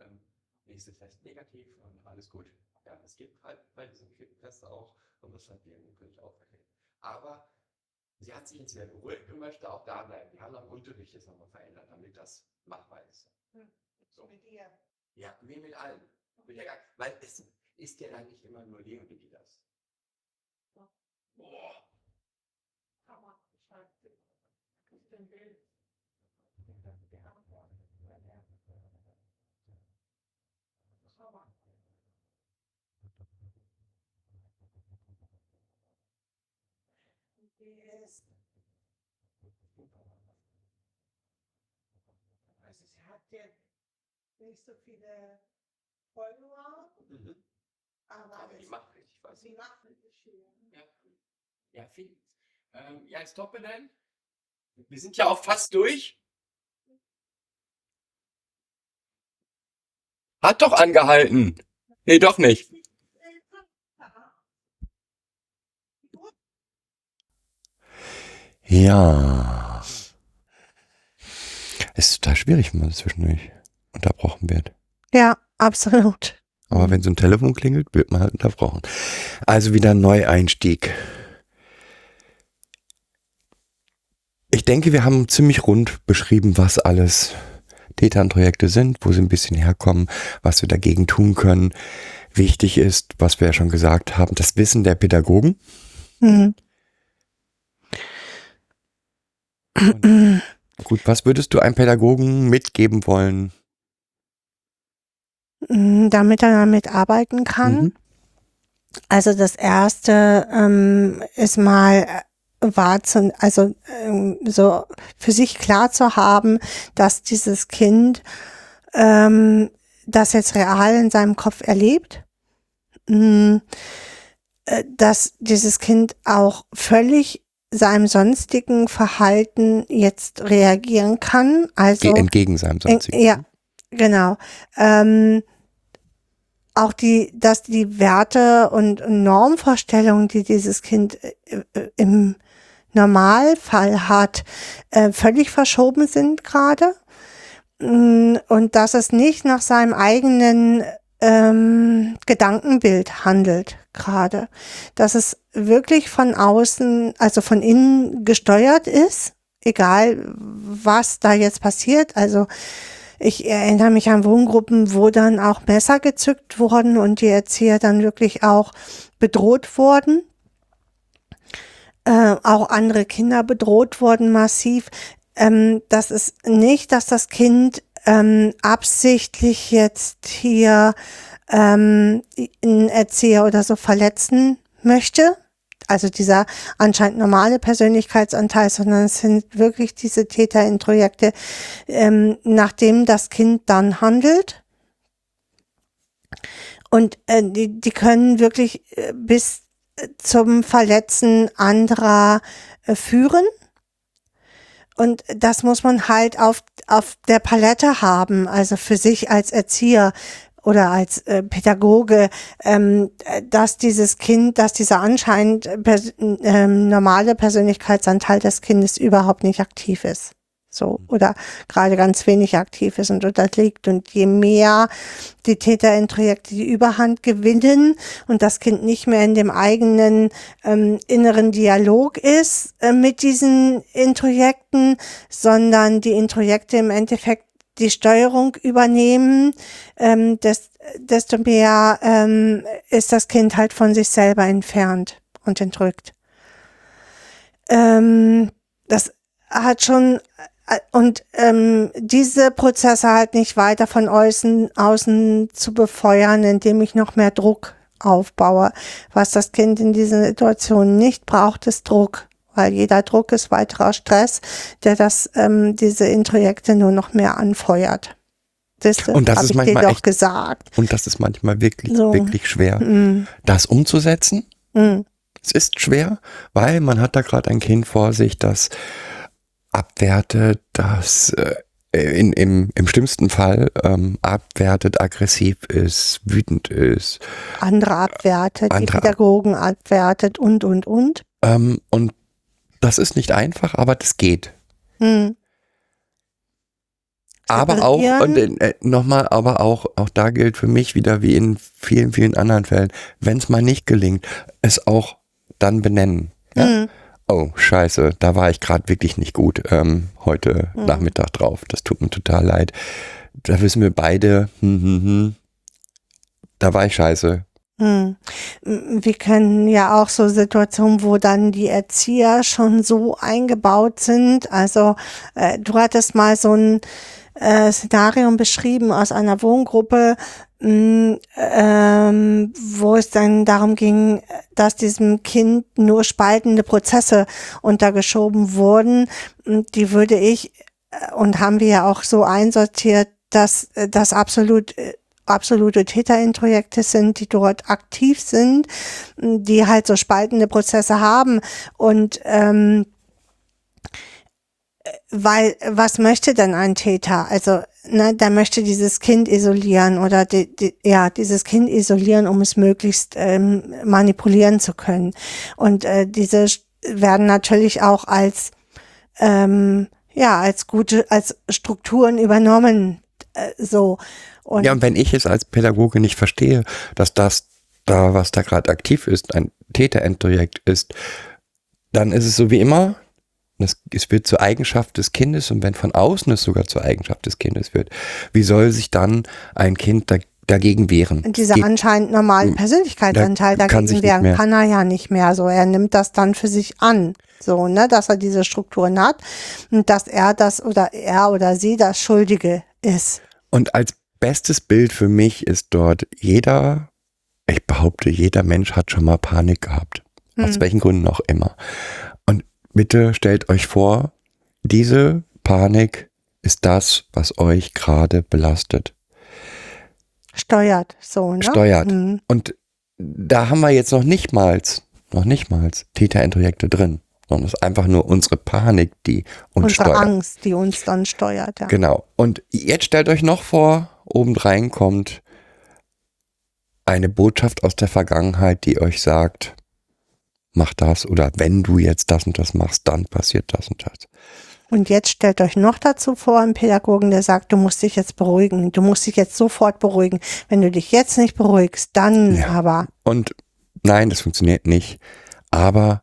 ähm, nächste Test negativ und alles gut. Ja, es gibt halt bei diesem Test auch, und das hat die natürlich erkennen. Aber sie hat sich jetzt sehr beruhigt und möchte auch da bleiben. Wir haben am Unterricht jetzt nochmal verändert, damit das machbar ist. So. Mit ihr. Ja, wie mit allen. Mit der, weil es ist ja dann nicht immer nur Leonie, die das. Boah. Also sie hat jetzt nicht so viele Follower, Mhm. aber, Aber die macht richtig was. sie macht richtig viel. Ja, ja viel. Ähm, ja, stoppe denn. Wir sind ja auch fast durch. Hat doch angehalten. Nee, doch nicht. Ja. Ist total schwierig, wenn man zwischendurch unterbrochen wird. Ja, absolut. Aber wenn so ein Telefon klingelt, wird man halt unterbrochen. Also wieder ein Neueinstieg. Ich denke, wir haben ziemlich rund beschrieben, was alles Täternprojekte sind, wo sie ein bisschen herkommen, was wir dagegen tun können. Wichtig ist, was wir ja schon gesagt haben, das Wissen der Pädagogen. Mhm. Gut, was würdest du einem Pädagogen mitgeben wollen? Mm, Damit er damit arbeiten kann. Mhm. Also das erste ähm, ist mal äh, wahrzu, also ähm, so für sich klar zu haben, dass dieses Kind ähm, das jetzt real in seinem Kopf erlebt, mm, äh, dass dieses Kind auch völlig seinem sonstigen Verhalten jetzt reagieren kann. Also entgegen seinem sonstigen. ja, genau. Ähm, auch die, dass die Werte und Normvorstellungen, die dieses Kind äh, äh, im Normalfall hat, äh, völlig verschoben sind gerade. Mm, Und dass es nicht nach seinem eigenen ähm, Gedankenbild handelt gerade. Dass es wirklich von außen, also von innen gesteuert ist, egal was da jetzt passiert. Also ich erinnere mich an Wohngruppen, wo dann auch Messer gezückt wurden und die Erzieher dann wirklich auch bedroht wurden. Äh, auch andere Kinder bedroht wurden massiv. Ähm, das ist nicht, dass das Kind ähm, absichtlich jetzt hier ähm, einen Erzieher oder so verletzen möchte. Also dieser anscheinend normale Persönlichkeitsanteil, sondern es sind wirklich diese Täterintrojekte, ähm, nachdem das Kind dann handelt. Und äh, die, die können wirklich äh, bis zum Verletzen anderer äh, führen. Und das muss man halt auf, auf der Palette haben, also für sich als Erzieher oder als äh, Pädagoge, ähm, äh, dass dieses Kind, dass dieser anscheinend pers ähm, normale Persönlichkeitsanteil des Kindes überhaupt nicht aktiv ist. So, oder gerade ganz wenig aktiv ist und unterliegt. Und je mehr die Täterintrojekte die Überhand gewinnen und das Kind nicht mehr in dem eigenen ähm, inneren Dialog ist äh, mit diesen Introjekten, sondern die Introjekte im Endeffekt die Steuerung übernehmen, ähm, des, desto mehr ähm, ist das Kind halt von sich selber entfernt und entrückt. Ähm, das hat schon und ähm, diese Prozesse halt nicht weiter von außen, außen zu befeuern, indem ich noch mehr Druck aufbaue. Was das Kind in diesen Situationen nicht braucht, ist Druck, weil jeder Druck ist weiterer Stress, der das ähm, diese Introjekte nur noch mehr anfeuert. Das, Und das ist manchmal echt- gesagt. Und das ist manchmal wirklich, So. wirklich schwer, Mm, das umzusetzen. mm, Es ist schwer, weil man hat da gerade ein Kind vor sich, das abwertet, das äh, in, im, im schlimmsten Fall ähm, abwertet, aggressiv ist, wütend ist. andere abwertet, Andere die Pädagogen abwertet und, und, und. Ähm, und das ist nicht einfach, aber das geht. Mm. Aber auch, und äh, nochmal, aber auch, auch da gilt für mich wieder wie in vielen, vielen anderen Fällen, wenn es mal nicht gelingt, es auch dann benennen. Ja? Mhm. Oh, scheiße, da war ich gerade wirklich nicht gut ähm, heute Mhm. Nachmittag drauf. Das tut mir total leid. Da wissen wir beide, hm, hm, hm, da war ich scheiße. Hm. Wir kennen ja auch so Situationen, wo dann die Erzieher schon so eingebaut sind. Also äh, du hattest mal so ein äh, Szenario beschrieben aus einer Wohngruppe, ähm, wo es dann darum ging, dass diesem Kind nur spaltende Prozesse untergeschoben wurden. Die würde ich äh, und haben wir ja auch so einsortiert, dass äh, das absolut äh, absolute Täterintrojekte sind, die dort aktiv sind, die halt so spaltende Prozesse haben und ähm, weil was möchte denn ein Täter? Also ne, der möchte dieses Kind isolieren oder die, die, ja dieses Kind isolieren, um es möglichst ähm, manipulieren zu können. Und äh, diese werden natürlich auch als ähm, ja als gute als Strukturen übernommen äh, so. Und Ja, und wenn ich es als Pädagoge nicht verstehe, dass das da, was da gerade aktiv ist, ein Täterintrojekt ist, dann ist es so wie immer, es, es wird zur Eigenschaft des Kindes und wenn von außen es sogar zur Eigenschaft des Kindes wird, wie soll sich dann ein Kind da, dagegen wehren? Und dieser Geht- anscheinend normalen Persönlichkeitsanteil Da kann sich dagegen nicht wehren kann er ja nicht mehr. So, er nimmt das dann für sich an. So, ne, dass er diese Strukturen hat und dass er das oder er oder sie das Schuldige ist. Und als bestes Bild für mich ist dort jeder, ich behaupte, jeder Mensch hat schon mal Panik gehabt. Aus Hm. welchen Gründen auch immer. Bitte stellt euch vor, diese Panik ist das, was euch gerade belastet. Steuert, so, ne? Steuert. Hm. Und da haben wir jetzt noch nicht mal, noch nicht mal Täterintrojekte drin, sondern es ist einfach nur unsere Panik, die uns Unsere steuert. Angst, die uns dann steuert, ja. Genau. Und jetzt stellt euch noch vor, obendrein kommt eine Botschaft aus der Vergangenheit, die euch sagt, mach das oder wenn du jetzt das und das machst, dann passiert das und das. Und jetzt stellt euch noch dazu vor, einen Pädagogen, der sagt, du musst dich jetzt beruhigen, du musst dich jetzt sofort beruhigen. Wenn du dich jetzt nicht beruhigst, dann Ja. aber. Und nein, das funktioniert nicht. Aber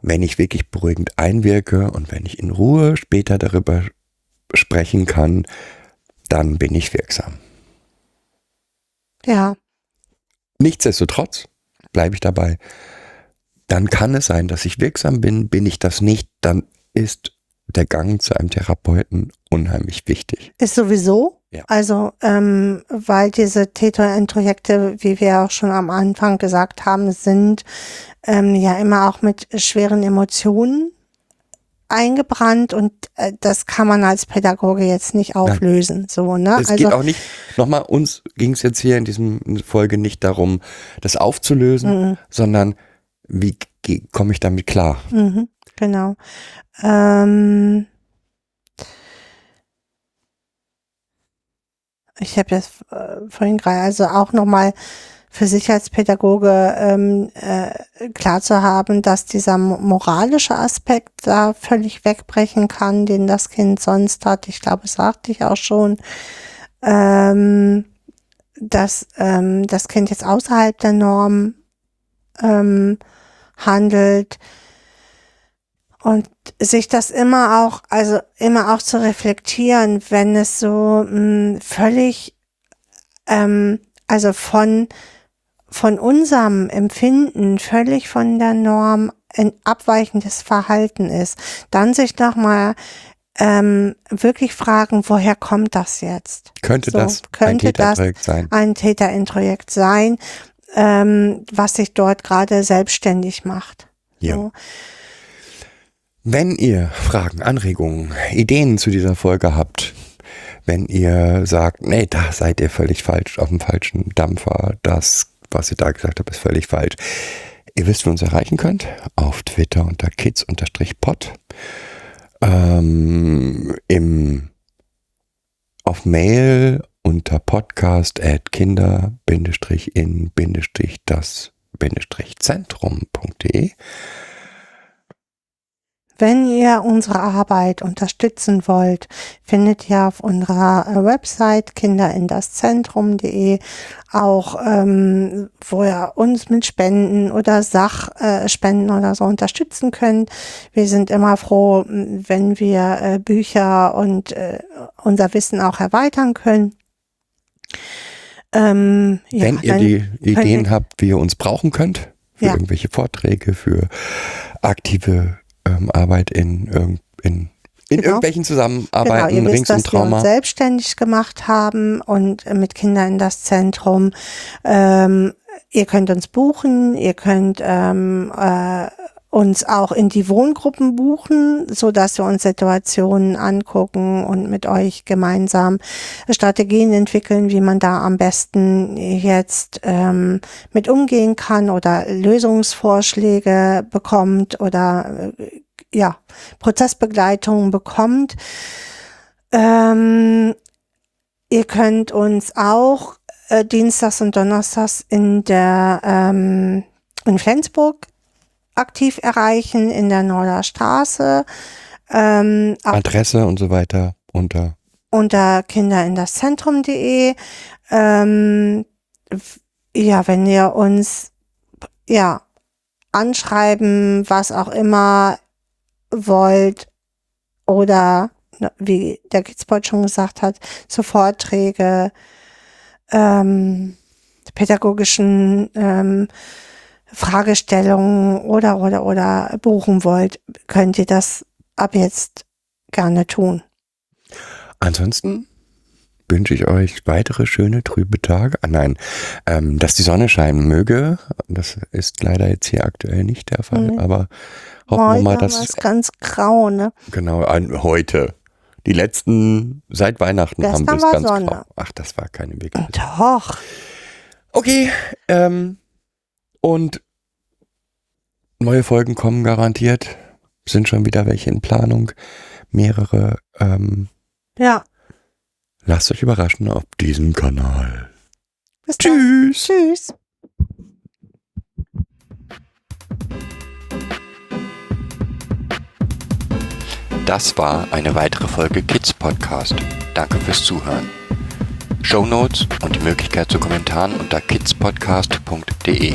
wenn ich wirklich beruhigend einwirke und wenn ich in Ruhe später darüber sprechen kann, dann bin ich wirksam. Ja, Nichtsdestotrotz bleibe ich dabei. Dann kann es sein, dass ich wirksam bin. Bin ich das nicht, dann ist der Gang zu einem Therapeuten unheimlich wichtig. Ist sowieso. Ja. Also, ähm, weil diese Täterintrojekte, wie wir auch schon am Anfang gesagt haben, sind ähm, ja immer auch mit schweren Emotionen eingebrannt und äh, das kann man als Pädagoge jetzt nicht auflösen. So, ne? Es geht auch nicht, nochmal, uns ging es jetzt hier in diesem Folge nicht darum, das aufzulösen, Mhm. sondern wie komme ich damit klar? Mhm, genau. Ähm, ich habe jetzt äh, vorhin gerade also auch nochmal für sich als Pädagoge ähm, äh, klar zu haben, dass dieser mo- moralische Aspekt da völlig wegbrechen kann, den das Kind sonst hat. Ich glaube, das sagte ich auch schon, ähm, dass ähm, das Kind jetzt außerhalb der Norm ähm, handelt und sich das immer auch, also immer auch zu reflektieren, wenn es so mh, völlig, ähm, also von von unserem Empfinden völlig von der Norm ein abweichendes Verhalten ist, dann sich nochmal ähm, wirklich fragen, woher kommt das jetzt? Könnte So, das ein könnte das Täterprojekt sein? ein Täterintrojekt sein, ähm, was sich dort gerade selbstständig macht. Ja. So. Wenn ihr Fragen, Anregungen, Ideen zu dieser Folge habt, wenn ihr sagt, nee, da seid ihr völlig falsch, auf dem falschen Dampfer, das, was ihr da gesagt habt, ist völlig falsch. Ihr wisst, wie ihr uns erreichen könnt, auf Twitter unter kids-pod, ähm, im, auf Mail unter podcast at kinder-in-das-zentrum.de Wenn ihr unsere Arbeit unterstützen wollt, findet ihr auf unserer äh, Website kinderindaszentrum.de auch, ähm, wo ihr uns mit Spenden oder Sachspenden äh, oder so unterstützen könnt. Wir sind immer froh, wenn wir äh, Bücher und unser Wissen auch erweitern können. Ähm, ja, wenn ihr die Ideen ihr, habt, wie ihr uns brauchen könnt, für ja. irgendwelche Vorträge, für aktive ähm, Arbeit in, in, in genau. irgendwelchen Zusammenarbeiten genau, ihr rings wisst, dass Wir uns selbstständig gemacht haben und mit Kindern in das Zentrum. Ähm, ihr könnt uns buchen, ihr könnt ähm, äh, uns auch in die Wohngruppen buchen, so dass wir uns Situationen angucken und mit euch gemeinsam Strategien entwickeln, wie man da am besten jetzt ähm, mit umgehen kann oder Lösungsvorschläge bekommt oder äh, ja Prozessbegleitung bekommt. Ähm, ihr könnt uns auch äh, Dienstags und Donnerstags in der ähm, in Flensburg aktiv erreichen in der Norderstraße. Ähm, Adresse und so weiter unter unter kinderindasszentrum.de. Ähm, ja, wenn ihr uns ja anschreiben, was auch immer wollt oder wie der Kidsbot schon gesagt hat, zu Vorträge, ähm, pädagogischen ähm, Fragestellungen oder, oder, oder buchen wollt, könnt ihr das ab jetzt gerne tun. Ansonsten wünsche ich euch weitere schöne trübe Tage. Ah, nein, ähm, dass die Sonne scheinen möge. Das ist leider jetzt hier aktuell nicht der Fall, mhm. aber hoffen heute wir mal, dass es ganz grau, ne? Genau, an, heute. Die letzten seit Weihnachten Gestern haben wir es ganz Sonne. grau. Ach, das war keine Weg. Doch. Okay, ähm, und neue Folgen kommen garantiert. Sind schon wieder welche in Planung. Mehrere. Ähm, ja. Lasst euch überraschen auf diesem Kanal. Bis Tschüss. Dann. Tschüss. Das war eine weitere Folge Kids Podcast. Danke fürs Zuhören. Show Notes und die Möglichkeit zu Kommentaren unter kidspodcast.de.